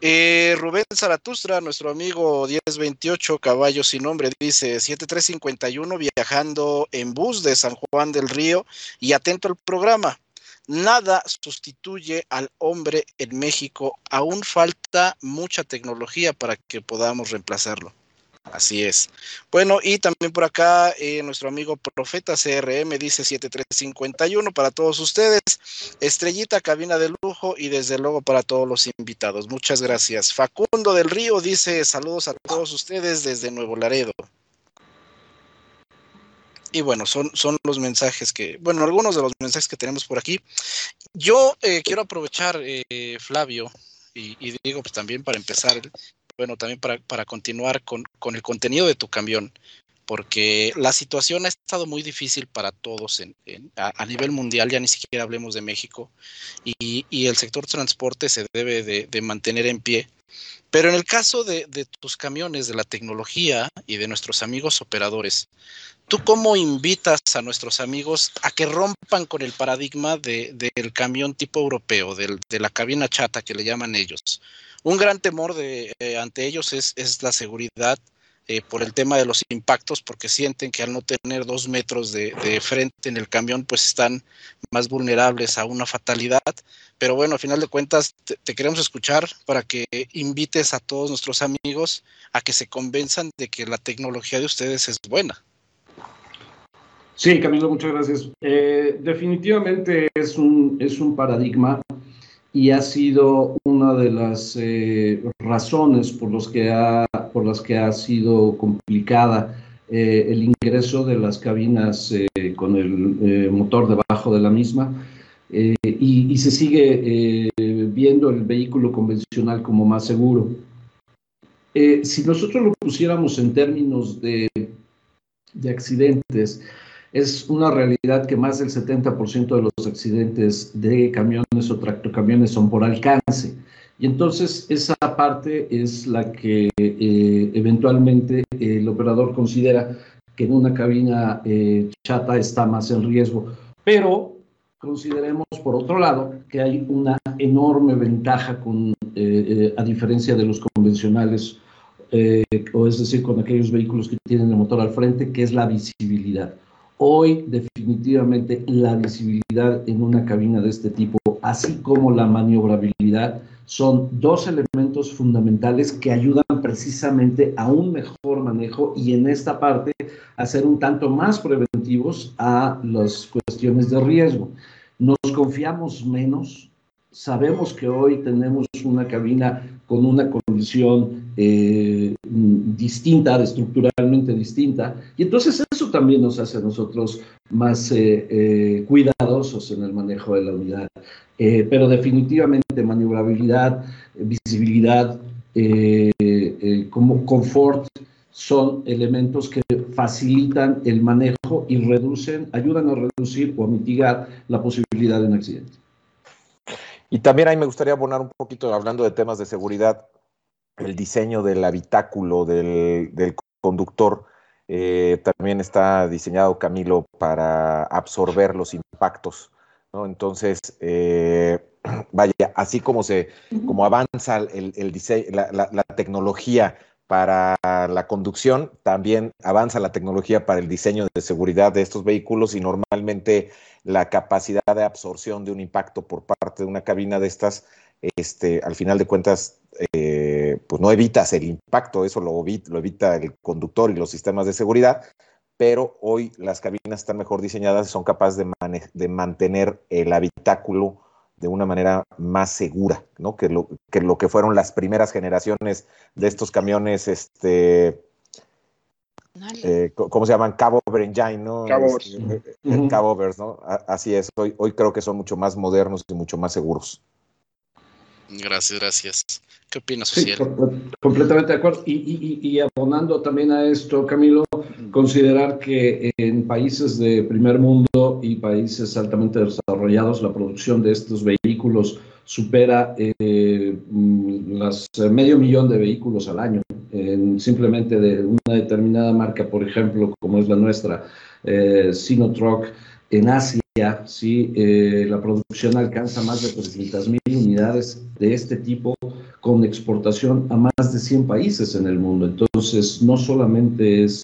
Eh, Rubén Zaratustra, nuestro amigo 1028, caballo sin nombre, dice 7351, viajando en bus de San Juan del Río y atento al programa. Nada sustituye al hombre en México, aún falta mucha tecnología para que podamos reemplazarlo. Así es. Bueno, y también por acá eh, nuestro amigo Profeta CRM dice 7351 para todos ustedes. Estrellita, cabina de lujo y desde luego para todos los invitados. Muchas gracias. Facundo del Río dice saludos a todos ustedes desde Nuevo Laredo. Y bueno, son, son los mensajes que, bueno, algunos de los mensajes que tenemos por aquí. Yo eh, quiero aprovechar, eh, Flavio, y, y, digo pues también para empezar bueno, también para, continuar con, el contenido de tu camión, porque la situación ha estado muy difícil para todos a, nivel mundial, ya ni siquiera hablemos de México, y, el sector transporte se debe de, mantener en pie. Pero en el caso de, tus camiones, de la tecnología y de nuestros amigos operadores, ¿tú cómo invitas a nuestros amigos a que rompan con el paradigma del camión tipo europeo, de la cabina chata que le llaman ellos? Un gran temor eh, ante ellos es, la seguridad eh, por el tema de los impactos, porque sienten que al no tener dos metros de, frente en el camión, pues están más vulnerables a una fatalidad. Pero bueno, al final de cuentas, te, queremos escuchar para que invites a todos nuestros amigos a que se convenzan de que la tecnología de ustedes es buena. Sí, Camilo, muchas gracias. Eh, definitivamente es un, es un paradigma y ha sido una de las eh, razones por, los que ha, por las que ha sido complicada eh, el ingreso de las cabinas eh, con el motor debajo de la misma y, se sigue viendo el vehículo convencional como más seguro. si nosotros lo pusiéramos en términos de accidentes, es una realidad que más del 70% de los accidentes de camiones o tractocamiones son por alcance. Y entonces esa parte es la que eh, eventualmente el operador considera que en una cabina eh, chata está más en riesgo. Pero consideremos por otro lado que hay una enorme ventaja con, eh, a diferencia de los convencionales, o es decir, con aquellos vehículos que tienen el motor al frente, que es la visibilidad. Hoy definitivamente la visibilidad en una cabina de este tipo, así como la maniobrabilidad, son dos elementos fundamentales que ayudan precisamente a un mejor manejo y en esta parte a ser un tanto más preventivos a las cuestiones de riesgo. Nos confiamos menos Sabemos que hoy tenemos una cabina con una condición eh, distinta, estructuralmente distinta, y entonces eso también nos hace a nosotros más eh, eh, cuidadosos en el manejo de la unidad. pero definitivamente maniobrabilidad, visibilidad, como confort, son elementos que facilitan el manejo y reducen, ayudan a reducir o a mitigar la posibilidad de un accidente. Y también ahí me gustaría abonar un poquito, hablando de temas de seguridad, el diseño del habitáculo del, conductor. Eh, también está diseñado, Camilo, para absorber los impactos. ¿no? Entonces, eh, vaya, así como se, como avanza el, diseño, la, tecnología para la conducción, también avanza la tecnología para el diseño de seguridad de estos vehículos y normalmente la capacidad de absorción de un impacto por parte de una cabina de estas, este, al final de cuentas, eh, pues no evitas el impacto, eso lo, lo evita el conductor y los sistemas de seguridad, pero hoy las cabinas están mejor diseñadas y son capaces de, de mantener el habitáculo de una manera más segura, ¿no? Que lo, que lo que fueron las primeras generaciones de estos camiones, este, eh, ¿cómo se llaman? Cabo Engine, ¿no? Cabovers. Este, eh, ¿no? Así es, hoy, hoy creo que son mucho más modernos y mucho más seguros. Gracias, gracias. ¿Qué opinas, sí, completamente de acuerdo. Y, abonando también a esto, Camilo, considerar que en países de primer mundo y países altamente desarrollados, la producción de estos vehículos supera eh, mm, las eh, medio millón de vehículos al año, simplemente de una determinada marca, por ejemplo, como es la nuestra, eh, en Asia, sí, eh, la producción alcanza más de 300 mil unidades de este tipo con exportación a más de 100 países en el mundo. Entonces, no solamente es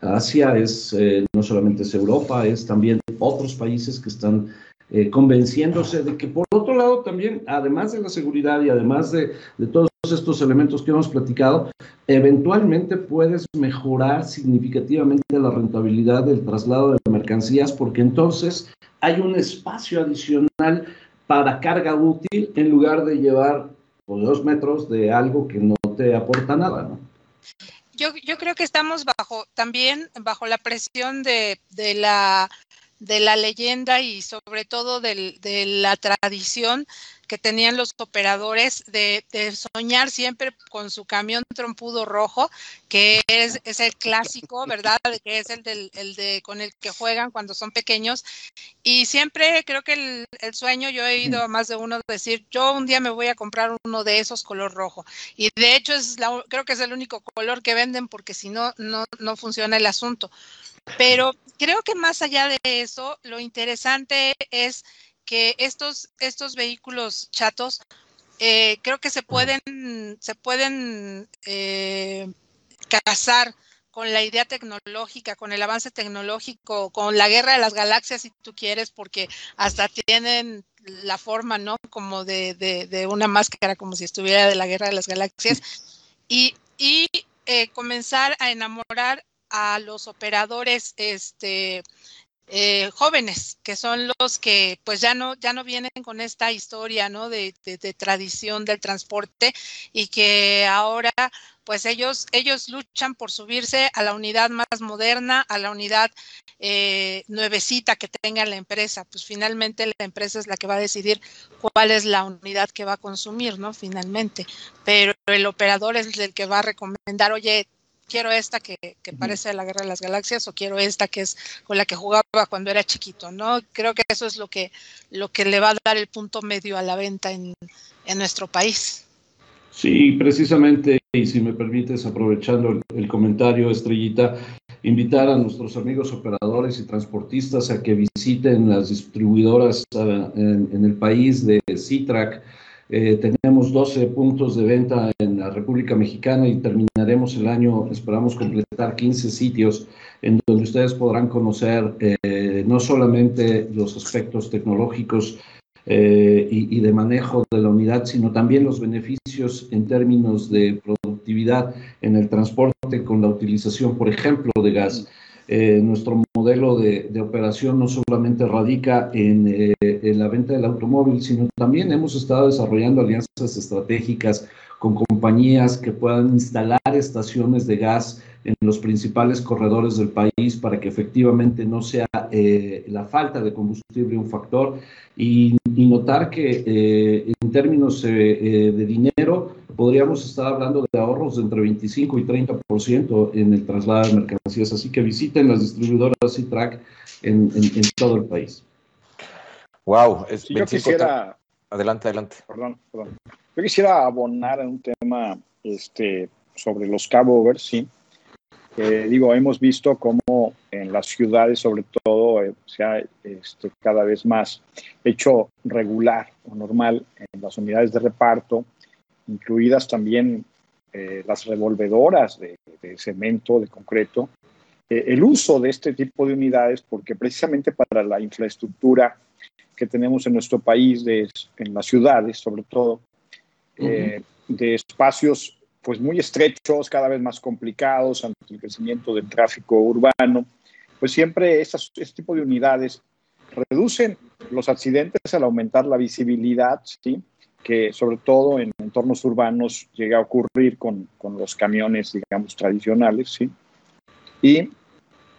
Asia, es, eh, no solamente es Europa, es también otros países que están eh, convenciéndose de que por otro lado también, además de la seguridad y además de, de todos estos elementos que hemos platicado, eventualmente puedes mejorar significativamente la rentabilidad del traslado de mercancías porque entonces hay un espacio adicional para carga útil en lugar de llevar dos metros de algo que no te aporta nada, ¿no? Yo, yo creo que estamos bajo también bajo la presión de, de la de la leyenda y sobre todo de la tradición que tenían los operadores de, soñar siempre con su camión trompudo rojo, que es, el clásico, ¿verdad? Que es el, del, el de con el que juegan cuando son pequeños. Y siempre creo que el, sueño, yo he oído a más de uno decir, yo un día me voy a comprar uno de esos color rojo. Y de hecho es la, creo que es el único color que venden porque si no, no, no funciona el asunto. Pero creo que más allá de eso, lo interesante es que estos, estos vehículos chatos eh, creo que se pueden, se pueden eh, casar con la idea tecnológica, con el avance tecnológico, con la guerra de las galaxias, si tú quieres, porque hasta tienen la forma, ¿no? Como de, de, una máscara, como si estuviera de la guerra de las galaxias. Y, y eh, comenzar a enamorar a los operadores este, eh, jóvenes, que son los que pues ya no, ya no vienen con esta historia ¿no? de, tradición del transporte y que ahora pues ellos, ellos luchan por subirse a la unidad más moderna, a la unidad eh, nuevecita que tenga la empresa. Pues finalmente la empresa es la que va a decidir cuál es la unidad que va a consumir, ¿no? Finalmente. Pero el operador es el que va a recomendar, oye, quiero esta que, parece la Guerra de las Galaxias o quiero esta que es con la que jugaba cuando era chiquito, ¿no? Creo que eso es lo que, lo que le va a dar el punto medio a la venta en, nuestro país. Sí, precisamente, y si me permites, aprovechando el, comentario, Estrellita, invitar a nuestros amigos operadores y transportistas a que visiten las distribuidoras ah, en, en el país de Citrac, eh, tenemos 12 puntos de venta en la República Mexicana y terminaremos el año, esperamos completar 15 sitios en donde ustedes podrán conocer eh, no solamente los aspectos tecnológicos eh, y, de manejo de la unidad, sino también los beneficios en términos de productividad en el transporte con la utilización, por ejemplo, de gas. Eh, nuestro modelo de, operación no solamente radica en, en, la venta del automóvil, sino también hemos estado desarrollando alianzas estratégicas con compañías que puedan instalar estaciones de gas en los principales corredores del país para que efectivamente no sea eh, la falta de combustible un factor y, notar que eh, en términos eh, de dinero podríamos estar hablando de ahorros de entre 25 y 30% en el traslado de mercancías. Así que visiten las distribuidoras C-Track en, en, todo el país. Wow, es yo quisiera... Adelante, adelante. Perdón, perdón. Yo quisiera abonar en un tema este, sobre los cabo sí digo, hemos visto cómo en las ciudades, sobre todo, eh, se ha este, cada vez más hecho regular o normal en las unidades de reparto, incluidas también eh, las revolvedoras de, cemento, de concreto, eh, el uso de este tipo de unidades, porque precisamente para la infraestructura que tenemos en nuestro país, de, en las ciudades sobre todo, de espacios pues muy estrechos, cada vez más complicados ante el crecimiento del tráfico urbano, pues siempre este tipo de unidades reducen los accidentes al aumentar la visibilidad, ¿sí? que sobre todo en entornos urbanos llega a ocurrir con, con los camiones, digamos, tradicionales, ¿sí? Y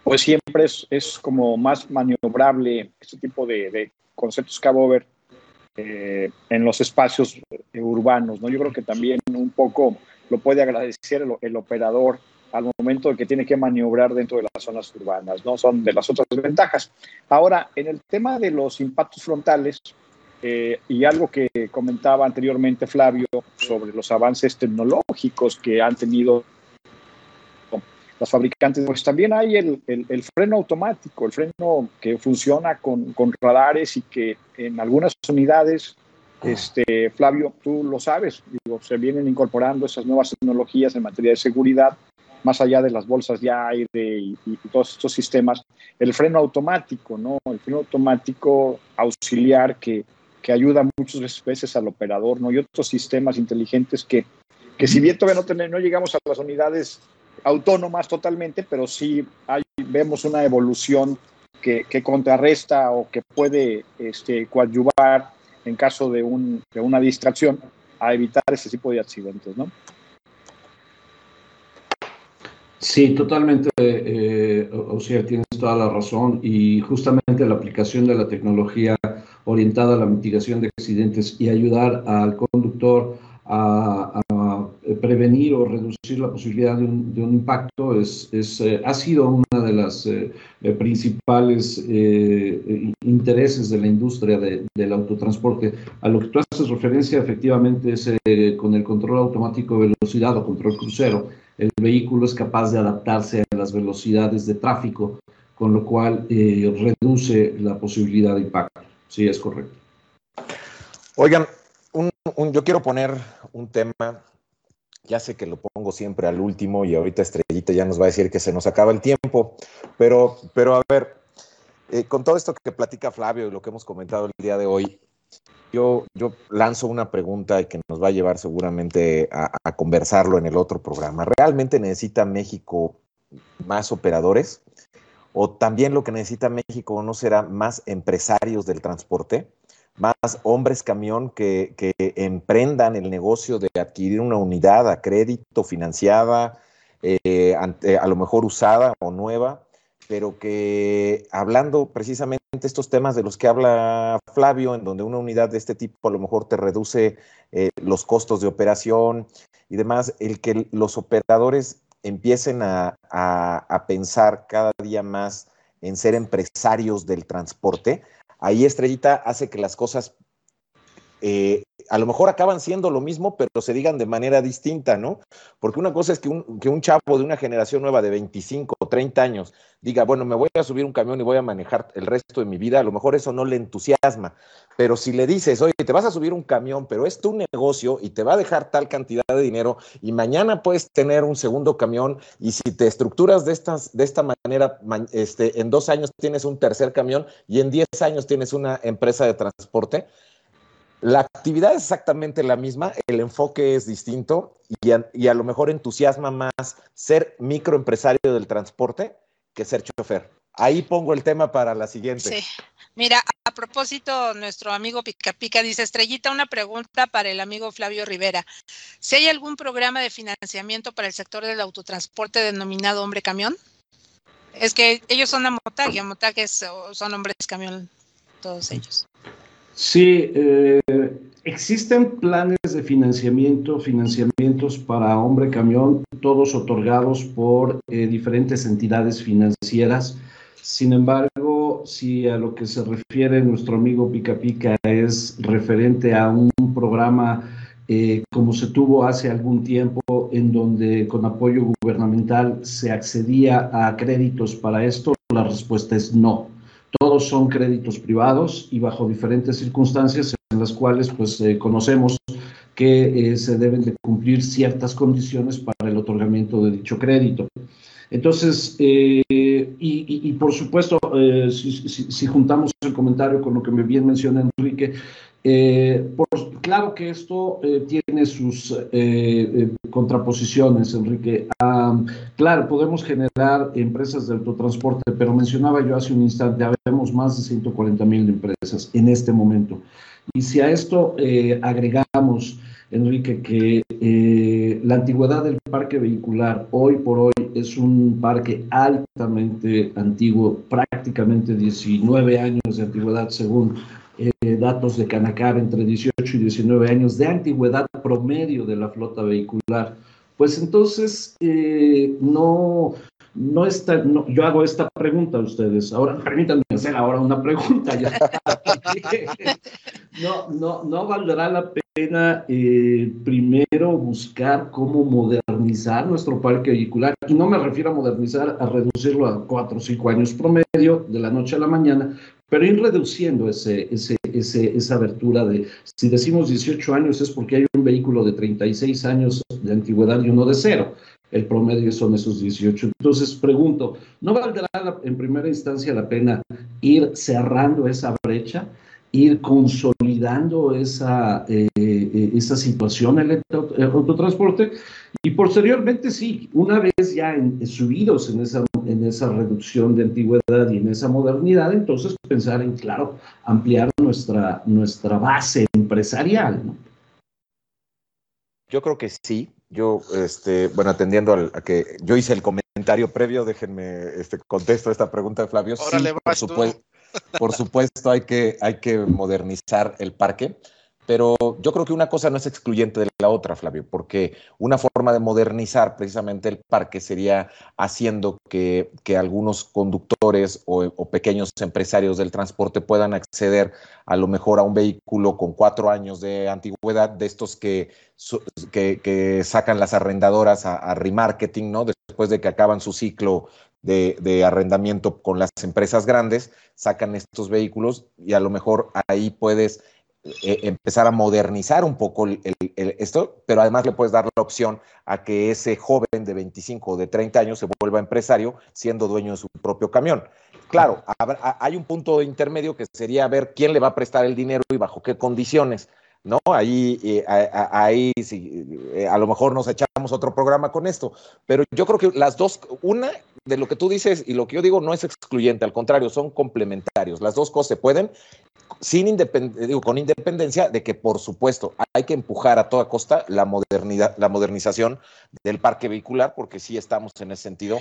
pues siempre es, es como más maniobrable este tipo de, de conceptos cabover eh, en los espacios urbanos, ¿no? Yo creo que también un poco lo puede agradecer el, operador al momento de que tiene que maniobrar dentro de las zonas urbanas, ¿no? Son de las otras ventajas. Ahora, en el tema de los impactos frontales, eh, y algo que comentaba anteriormente Flavio sobre los avances tecnológicos que han tenido las fabricantes, pues también hay el, el, freno automático, el freno que funciona con, con, radares y que en algunas unidades este, Flavio, tú lo sabes, se vienen incorporando esas nuevas tecnologías en materia de seguridad, más allá de las bolsas de aire y, todos estos sistemas, el freno automático, ¿no? El freno automático auxiliar que, que ayuda muchas veces al operador, ¿no? Y otros sistemas inteligentes que, que si bien todavía no, no llegamos a las unidades autónomas totalmente, pero sí hay, vemos una evolución que, que contrarresta o que puede este, coadyuvar en caso de, un, de una distracción a evitar ese tipo de accidentes, ¿no? Sí, totalmente, eh, o sea, tienes toda la razón y justamente la aplicación de la tecnología orientada a la mitigación de accidentes y ayudar al conductor a, prevenir o reducir la posibilidad de un, de un impacto es, es eh, ha sido una de las eh, eh, principales intereses de la industria del autotransporte. A lo que tú haces referencia efectivamente es con el control automático de velocidad o control crucero. El vehículo es capaz de adaptarse a las velocidades de tráfico, con lo cual reduce la posibilidad de impacto. Sí, es correcto. Oigan, yo quiero poner un tema Ya sé que lo pongo siempre al último y ahorita Estrellita ya nos va a decir que se nos acaba el tiempo, pero, pero a ver, eh, con todo esto que platica Flavio y lo que hemos comentado el día de hoy, yo, yo lanzo una pregunta que nos va a llevar seguramente a, a conversarlo en el otro programa. ¿Realmente necesita México más operadores? ¿O también lo que necesita México no será más empresarios del transporte? Más hombres camión que, que, emprendan el negocio de adquirir una unidad a crédito financiada, eh, a lo mejor usada o nueva, pero que hablando precisamente estos temas de los que habla Flavio, en donde una unidad de este tipo a lo mejor te reduce eh, los costos de operación y demás, el que los operadores empiecen a, a, a pensar cada día más en ser empresarios del transporte, ahí Estrellita hace que las cosas eh, a lo mejor acaban siendo lo mismo, pero se digan de manera distinta, ¿no? Porque una cosa es que un, que un chavo de una generación nueva de 25 o 30 años diga, bueno, me voy a subir un camión y voy a manejar el resto de mi vida, a lo mejor eso no le entusiasma. Pero si le dices, oye, te vas a subir un camión, pero es tu negocio y te va a dejar tal cantidad de dinero y mañana puedes tener un segundo camión y si te estructuras de, estas, de esta manera, este, en dos años tienes un tercer camión y en diez años tienes una empresa de transporte, la actividad es exactamente la misma, el enfoque es distinto y a, lo mejor entusiasma más ser microempresario del transporte que ser chofer. Ahí pongo el tema para la siguiente. Sí. Mira, a propósito, nuestro amigo Pica Pica dice, Estrellita, una pregunta para el amigo Flavio Rivera. Si hay algún programa de financiamiento para el sector del autotransporte denominado hombre camión? Es que ellos son Amotag y Amotag son hombres camión, todos ellos. Sí, eh, existen planes de financiamiento, financiamientos para hombre camión, todos otorgados por eh, diferentes entidades financieras. Sin embargo, si a lo que se refiere nuestro amigo Pica Pica es referente a un programa eh, como se tuvo hace algún tiempo, en donde con apoyo gubernamental se accedía a créditos para esto, la respuesta es no. Todos son créditos privados y bajo diferentes circunstancias en las cuales pues eh, conocemos que eh, se deben de cumplir ciertas condiciones para el otorgamiento de dicho crédito. Entonces, eh, y, por supuesto, si, si, si, juntamos el comentario con lo que bien menciona Enrique, eh, por, claro que esto eh, tiene sus eh, contraposiciones, Enrique. Claro, podemos generar empresas de autotransporte, pero mencionaba yo hace un instante, habemos más de 140 mil empresas en este momento. Y si a esto agregamos, Enrique, que la antigüedad del parque vehicular hoy por hoy es un parque altamente antiguo, prácticamente 19 años de antigüedad según eh, datos de Canacar entre 18 y 19 años de antigüedad promedio de la flota vehicular, pues entonces eh, no, no está, no, yo hago esta pregunta a ustedes. Ahora, permítanme hacer ahora una pregunta. No, no, no valdrá la pena eh, primero buscar cómo modernizar nuestro parque vehicular. Y no me refiero a modernizar, a reducirlo a cuatro o cinco años promedio de la noche a la mañana, pero ir reduciendo ese, ese, ese, esa abertura de, si decimos 18 años es porque hay un vehículo de 36 años de antigüedad y uno de cero. El promedio son esos 18. Entonces, pregunto, ¿no valdrá en primera instancia la pena ir cerrando esa brecha? ir consolidando esa, eh, esa situación el autotransporte y posteriormente sí, una vez ya en, subidos en esa, en esa reducción de antigüedad y en esa modernidad, entonces pensar en, claro, ampliar nuestra, nuestra base empresarial. ¿no? Yo creo que sí. Yo, este, bueno, atendiendo al, a que yo hice el comentario previo, déjenme este, contesto esta pregunta de Flavio. Órale, sí, por supuesto. Por supuesto, hay que, hay que modernizar el parque, pero yo creo que una cosa no es excluyente de la otra, Flavio, porque una forma de modernizar precisamente el parque sería haciendo que, que algunos conductores o, pequeños empresarios del transporte puedan acceder a lo mejor a un vehículo con cuatro años de antigüedad, de estos que, que, sacan las arrendadoras a, remarketing, ¿no? Después de que acaban su ciclo de, arrendamiento con las empresas grandes, sacan estos vehículos y a lo mejor ahí puedes eh, empezar a modernizar un poco esto, pero además le puedes dar la opción a que ese joven de 25 o de 30 años se vuelva empresario siendo dueño de su propio camión. Claro, hay un punto intermedio que sería ver quién le va a prestar el dinero y bajo qué condiciones. ¿no? Ahí, eh, ahí sí, eh, a lo mejor nos echamos otro programa con esto, pero yo creo que las dos, una de lo que tú dices y lo que yo digo no es excluyente, al contrario, son complementarios. Las dos cosas se pueden sin digo, con independencia de que, por supuesto, hay que empujar a toda costa la, modernidad, la modernización del parque vehicular, porque sí estamos en ese sentido,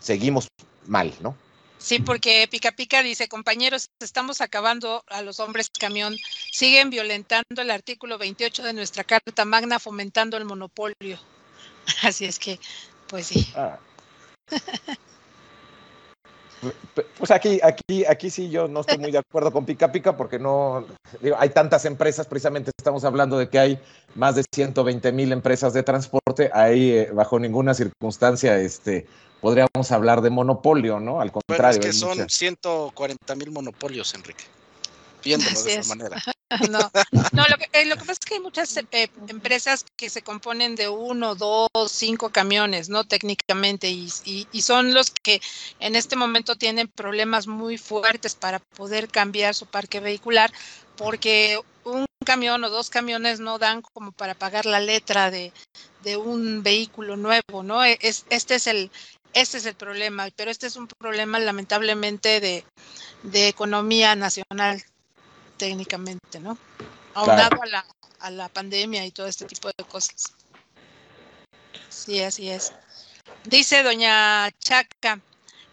seguimos mal, ¿no? Sí, porque Pica Pica dice, compañeros, estamos acabando a los hombres camión, siguen violentando el artículo 28 de nuestra Carta Magna, fomentando el monopolio. Así es que, pues sí. Ah. Pues aquí, aquí, aquí sí yo no estoy muy de acuerdo con Pica Pica porque no, hay tantas empresas, precisamente estamos hablando de que hay más de 120 mil empresas de transporte, ahí eh, bajo ninguna circunstancia este, podríamos hablar de monopolio, ¿no? Al contrario. es que son 140 mil monopolios, Enrique. Viéndolo de esa manera. No, no lo, que, eh, lo que pasa es que hay muchas eh, empresas que se componen de uno, dos, cinco camiones, ¿no? Técnicamente, y, y, son los que en este momento tienen problemas muy fuertes para poder cambiar su parque vehicular, porque un camión o dos camiones no dan como para pagar la letra de, de un vehículo nuevo, ¿no? E, es, este es el, este es el problema, pero este es un problema lamentablemente de, de economía nacional técnicamente, ¿no? Aunado a, la, a la pandemia y todo este tipo de cosas. Sí, así es. Dice doña Chaca,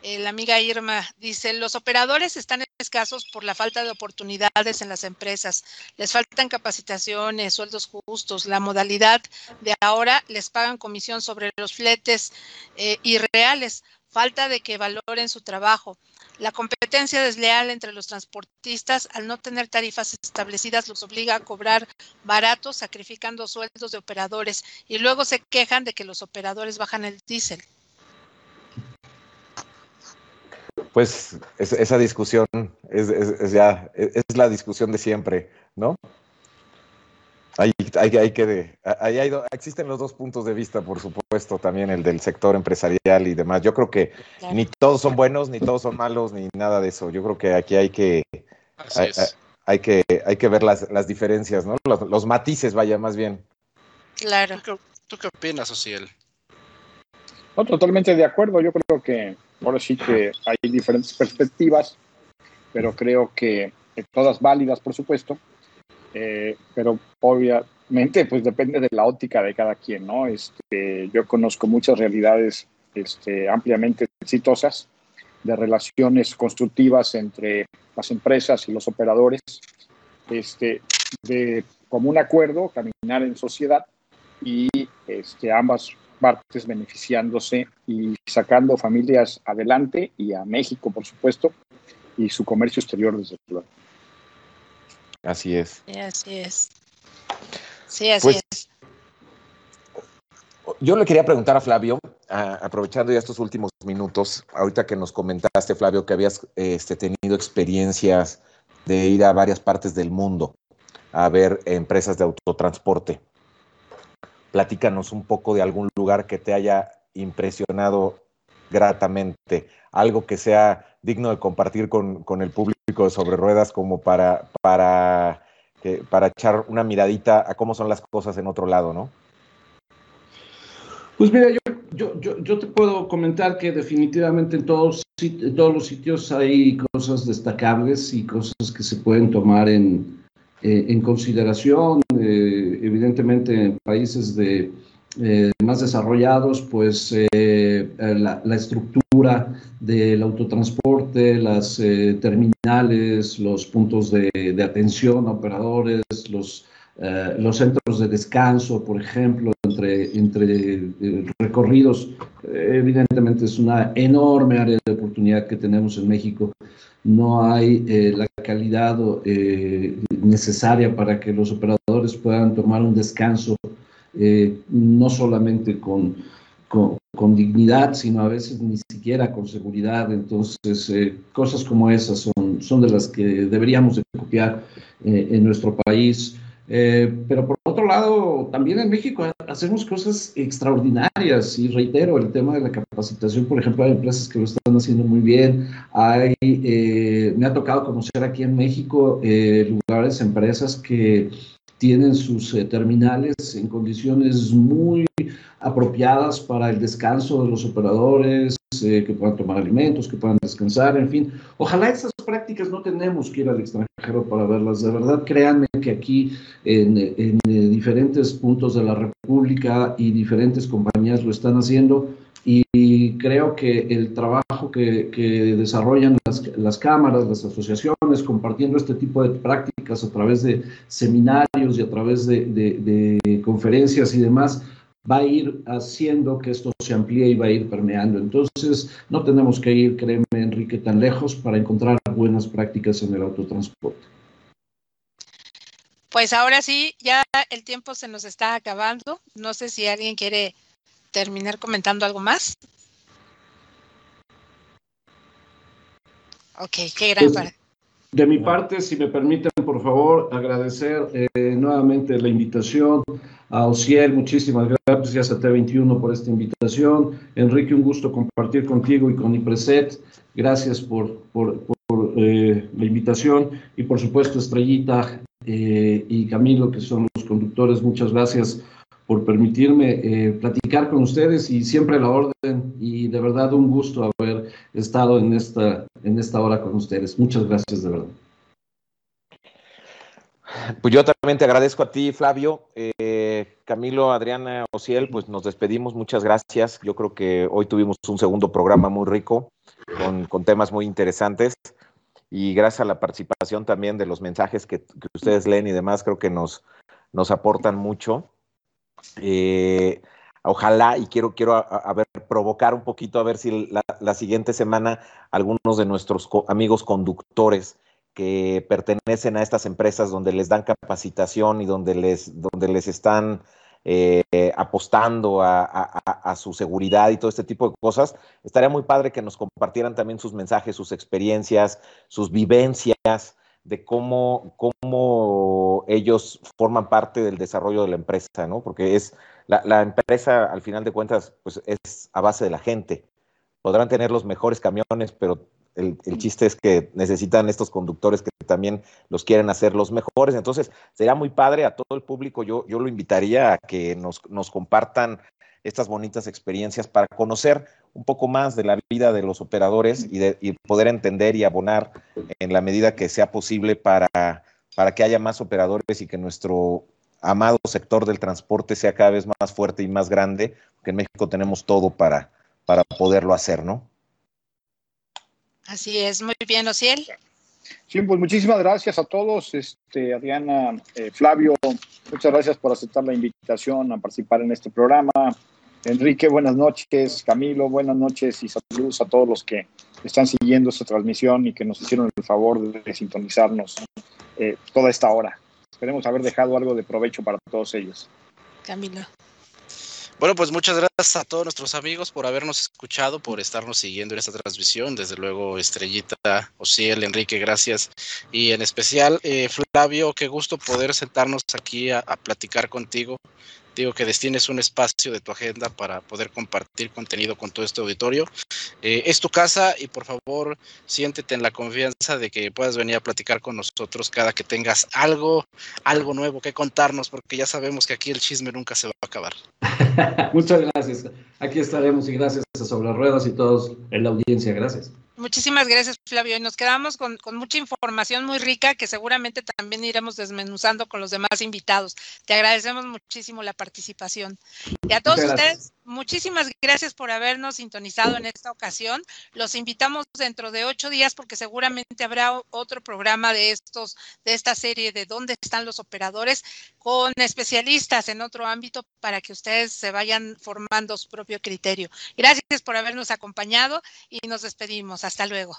eh, la amiga Irma, dice, los operadores están escasos por la falta de oportunidades en las empresas. Les faltan capacitaciones, sueldos justos. La modalidad de ahora les pagan comisión sobre los fletes eh, irreales. Falta de que valoren su trabajo. La competencia desleal entre los transportistas al no tener tarifas establecidas los obliga a cobrar barato sacrificando sueldos de operadores y luego se quejan de que los operadores bajan el diésel. Pues esa discusión es, ya es, la discusión de siempre, ¿no? Hay, hay, hay que, hay, existen los dos puntos de vista, por supuesto, también el del sector empresarial y demás. Yo creo que ni todos son buenos, ni todos son malos, ni nada de eso. Yo creo que aquí hay que, hay, que, hay que ver las, las diferencias, ¿no? Los, matices, vaya, más bien. Claro. ¿Tú qué, opinas, Ociel? No, totalmente de acuerdo. Yo creo que ahora sí que hay diferentes perspectivas, pero creo que todas válidas, por supuesto eh, pero obviamente pues depende de la óptica de cada quien, ¿no? Este, yo conozco muchas realidades este, ampliamente exitosas de relaciones constructivas entre las empresas y los operadores, este, de común acuerdo, caminar en sociedad y este, ambas partes beneficiándose y sacando familias adelante y a México, por supuesto, y su comercio exterior desde luego. Así es. Sí, así es. Sí, así pues, es. Yo le quería preguntar a Flavio, aprovechando ya estos últimos minutos, ahorita que nos comentaste, Flavio, que habías este, tenido experiencias de ir a varias partes del mundo a ver empresas de autotransporte. Platícanos un poco de algún lugar que te haya impresionado gratamente, algo que sea digno de compartir con, con el público sobre ruedas como para, para, para echar una miradita a cómo son las cosas en otro lado, ¿no? Pues mira, yo, yo, yo, te puedo comentar que definitivamente en todos, todos los sitios hay cosas destacables y cosas que se pueden tomar en, eh, en consideración. Eh, evidentemente en países de, eh, más desarrollados, pues la, la, estructura del autotransporte, las terminales, los puntos de, atención operadores, los, los centros de descanso, por ejemplo, entre, entre recorridos, evidentemente es una enorme área de oportunidad que tenemos en México. No hay la calidad necesaria para que los operadores puedan tomar un descanso eh, no solamente con, con, dignidad, sino a veces ni siquiera con seguridad. Entonces, eh, cosas como esas son, son de las que deberíamos de copiar eh, en nuestro país. Pero por otro lado, también en México hacemos cosas extraordinarias y reitero el tema de la capacitación, por ejemplo, hay empresas que lo están haciendo muy bien. Hay, me ha tocado conocer aquí en México lugares, empresas que tienen sus terminales en condiciones muy apropiadas para el descanso de los operadores, eh, que puedan tomar alimentos, que puedan descansar, en fin. Ojalá esas prácticas no tenemos que ir al extranjero para verlas. De verdad, créanme que aquí en, eh, diferentes puntos de la República y diferentes compañías lo están haciendo y creo que el trabajo que, desarrollan las, cámaras, las asociaciones, compartiendo este tipo de prácticas a través de seminarios y a través de, de, de conferencias y demás, va a ir haciendo que esto se amplíe y va a ir permeando. Entonces, no tenemos que ir, créeme, Enrique, tan lejos para encontrar buenas prácticas en el autotransporte. Pues ahora sí, ya el tiempo se nos está acabando. No sé si alguien quiere terminar comentando algo más. Ok, qué gran pues, De mi parte, si me permiten, por favor, agradecer eh, nuevamente la invitación a Ociel, muchísimas gracias a T21 por esta invitación. Enrique, un gusto compartir contigo y con IPRESET. Gracias por, por, eh, la invitación. Y por supuesto, Estrellita eh, y Camilo, que son los conductores, muchas gracias por permitirme eh, platicar con ustedes y siempre la orden. Y de verdad, un gusto haber estado en esta, en esta hora con ustedes. Muchas gracias, de verdad. Pues yo también te agradezco a ti, Flavio. Eh, Camilo, Adriana, Ociel, pues nos despedimos. Muchas gracias. Yo creo que hoy tuvimos un segundo programa muy rico, con, temas muy interesantes. Y gracias a la participación también de los mensajes que, ustedes leen y demás, creo que nos, nos aportan mucho. Eh, ojalá, y quiero, quiero a, provocar un poquito, a ver si la, la siguiente semana algunos de nuestros amigos conductores que pertenecen a estas empresas donde les dan capacitación y donde les, donde les están eh, apostando a, su seguridad y todo este tipo de cosas, estaría muy padre que nos compartieran también sus mensajes, sus experiencias, sus vivencias de cómo, cómo ellos forman parte del desarrollo de la empresa, ¿no? Porque es la, la empresa, al final de cuentas, pues es a base de la gente. Podrán tener los mejores camiones, pero el, chiste es que necesitan estos conductores que también los quieren hacer los mejores. Entonces, sería muy padre a todo el público. Yo, yo lo invitaría a que nos, nos compartan estas bonitas experiencias para conocer un poco más de la vida de los operadores y, de, y poder entender y abonar en la medida que sea posible para, para que haya más operadores y que nuestro amado sector del transporte sea cada vez más fuerte y más grande, porque en México tenemos todo para, para poderlo hacer, ¿no? Así es, muy bien, Ociel. Sí, pues muchísimas gracias a todos, este, Adriana, eh, Flavio, muchas gracias por aceptar la invitación a participar en este programa. Enrique, buenas noches. Camilo, buenas noches y saludos a todos los que están siguiendo esta transmisión y que nos hicieron el favor de sintonizarnos eh, toda esta hora. Esperemos haber dejado algo de provecho para todos ellos. Camilo. Bueno, pues muchas gracias a todos nuestros amigos por habernos escuchado, por estarnos siguiendo en esta transmisión. Desde luego, Estrellita, Ociel, Enrique, gracias. Y en especial, eh, Flavio, qué gusto poder sentarnos aquí a platicar contigo digo que destines un espacio de tu agenda para poder compartir contenido con todo este auditorio. Eh, es tu casa y por favor siéntete en la confianza de que puedas venir a platicar con nosotros cada que tengas algo, algo nuevo que contarnos, porque ya sabemos que aquí el chisme nunca se va a acabar. Muchas gracias. Aquí estaremos y gracias a Sobre Ruedas y todos en la audiencia. Gracias. Muchísimas gracias, Flavio. Y nos quedamos con, mucha información muy rica que seguramente también iremos desmenuzando con los demás invitados. Te agradecemos muchísimo la participación. Y a todos ustedes, muchísimas gracias por habernos sintonizado en esta ocasión. Los invitamos dentro de ocho días porque seguramente habrá otro programa de estos, de esta serie de dónde están los operadores con especialistas en otro ámbito para que ustedes se vayan formando su propio criterio. Gracias por habernos acompañado y nos despedimos. Hasta luego.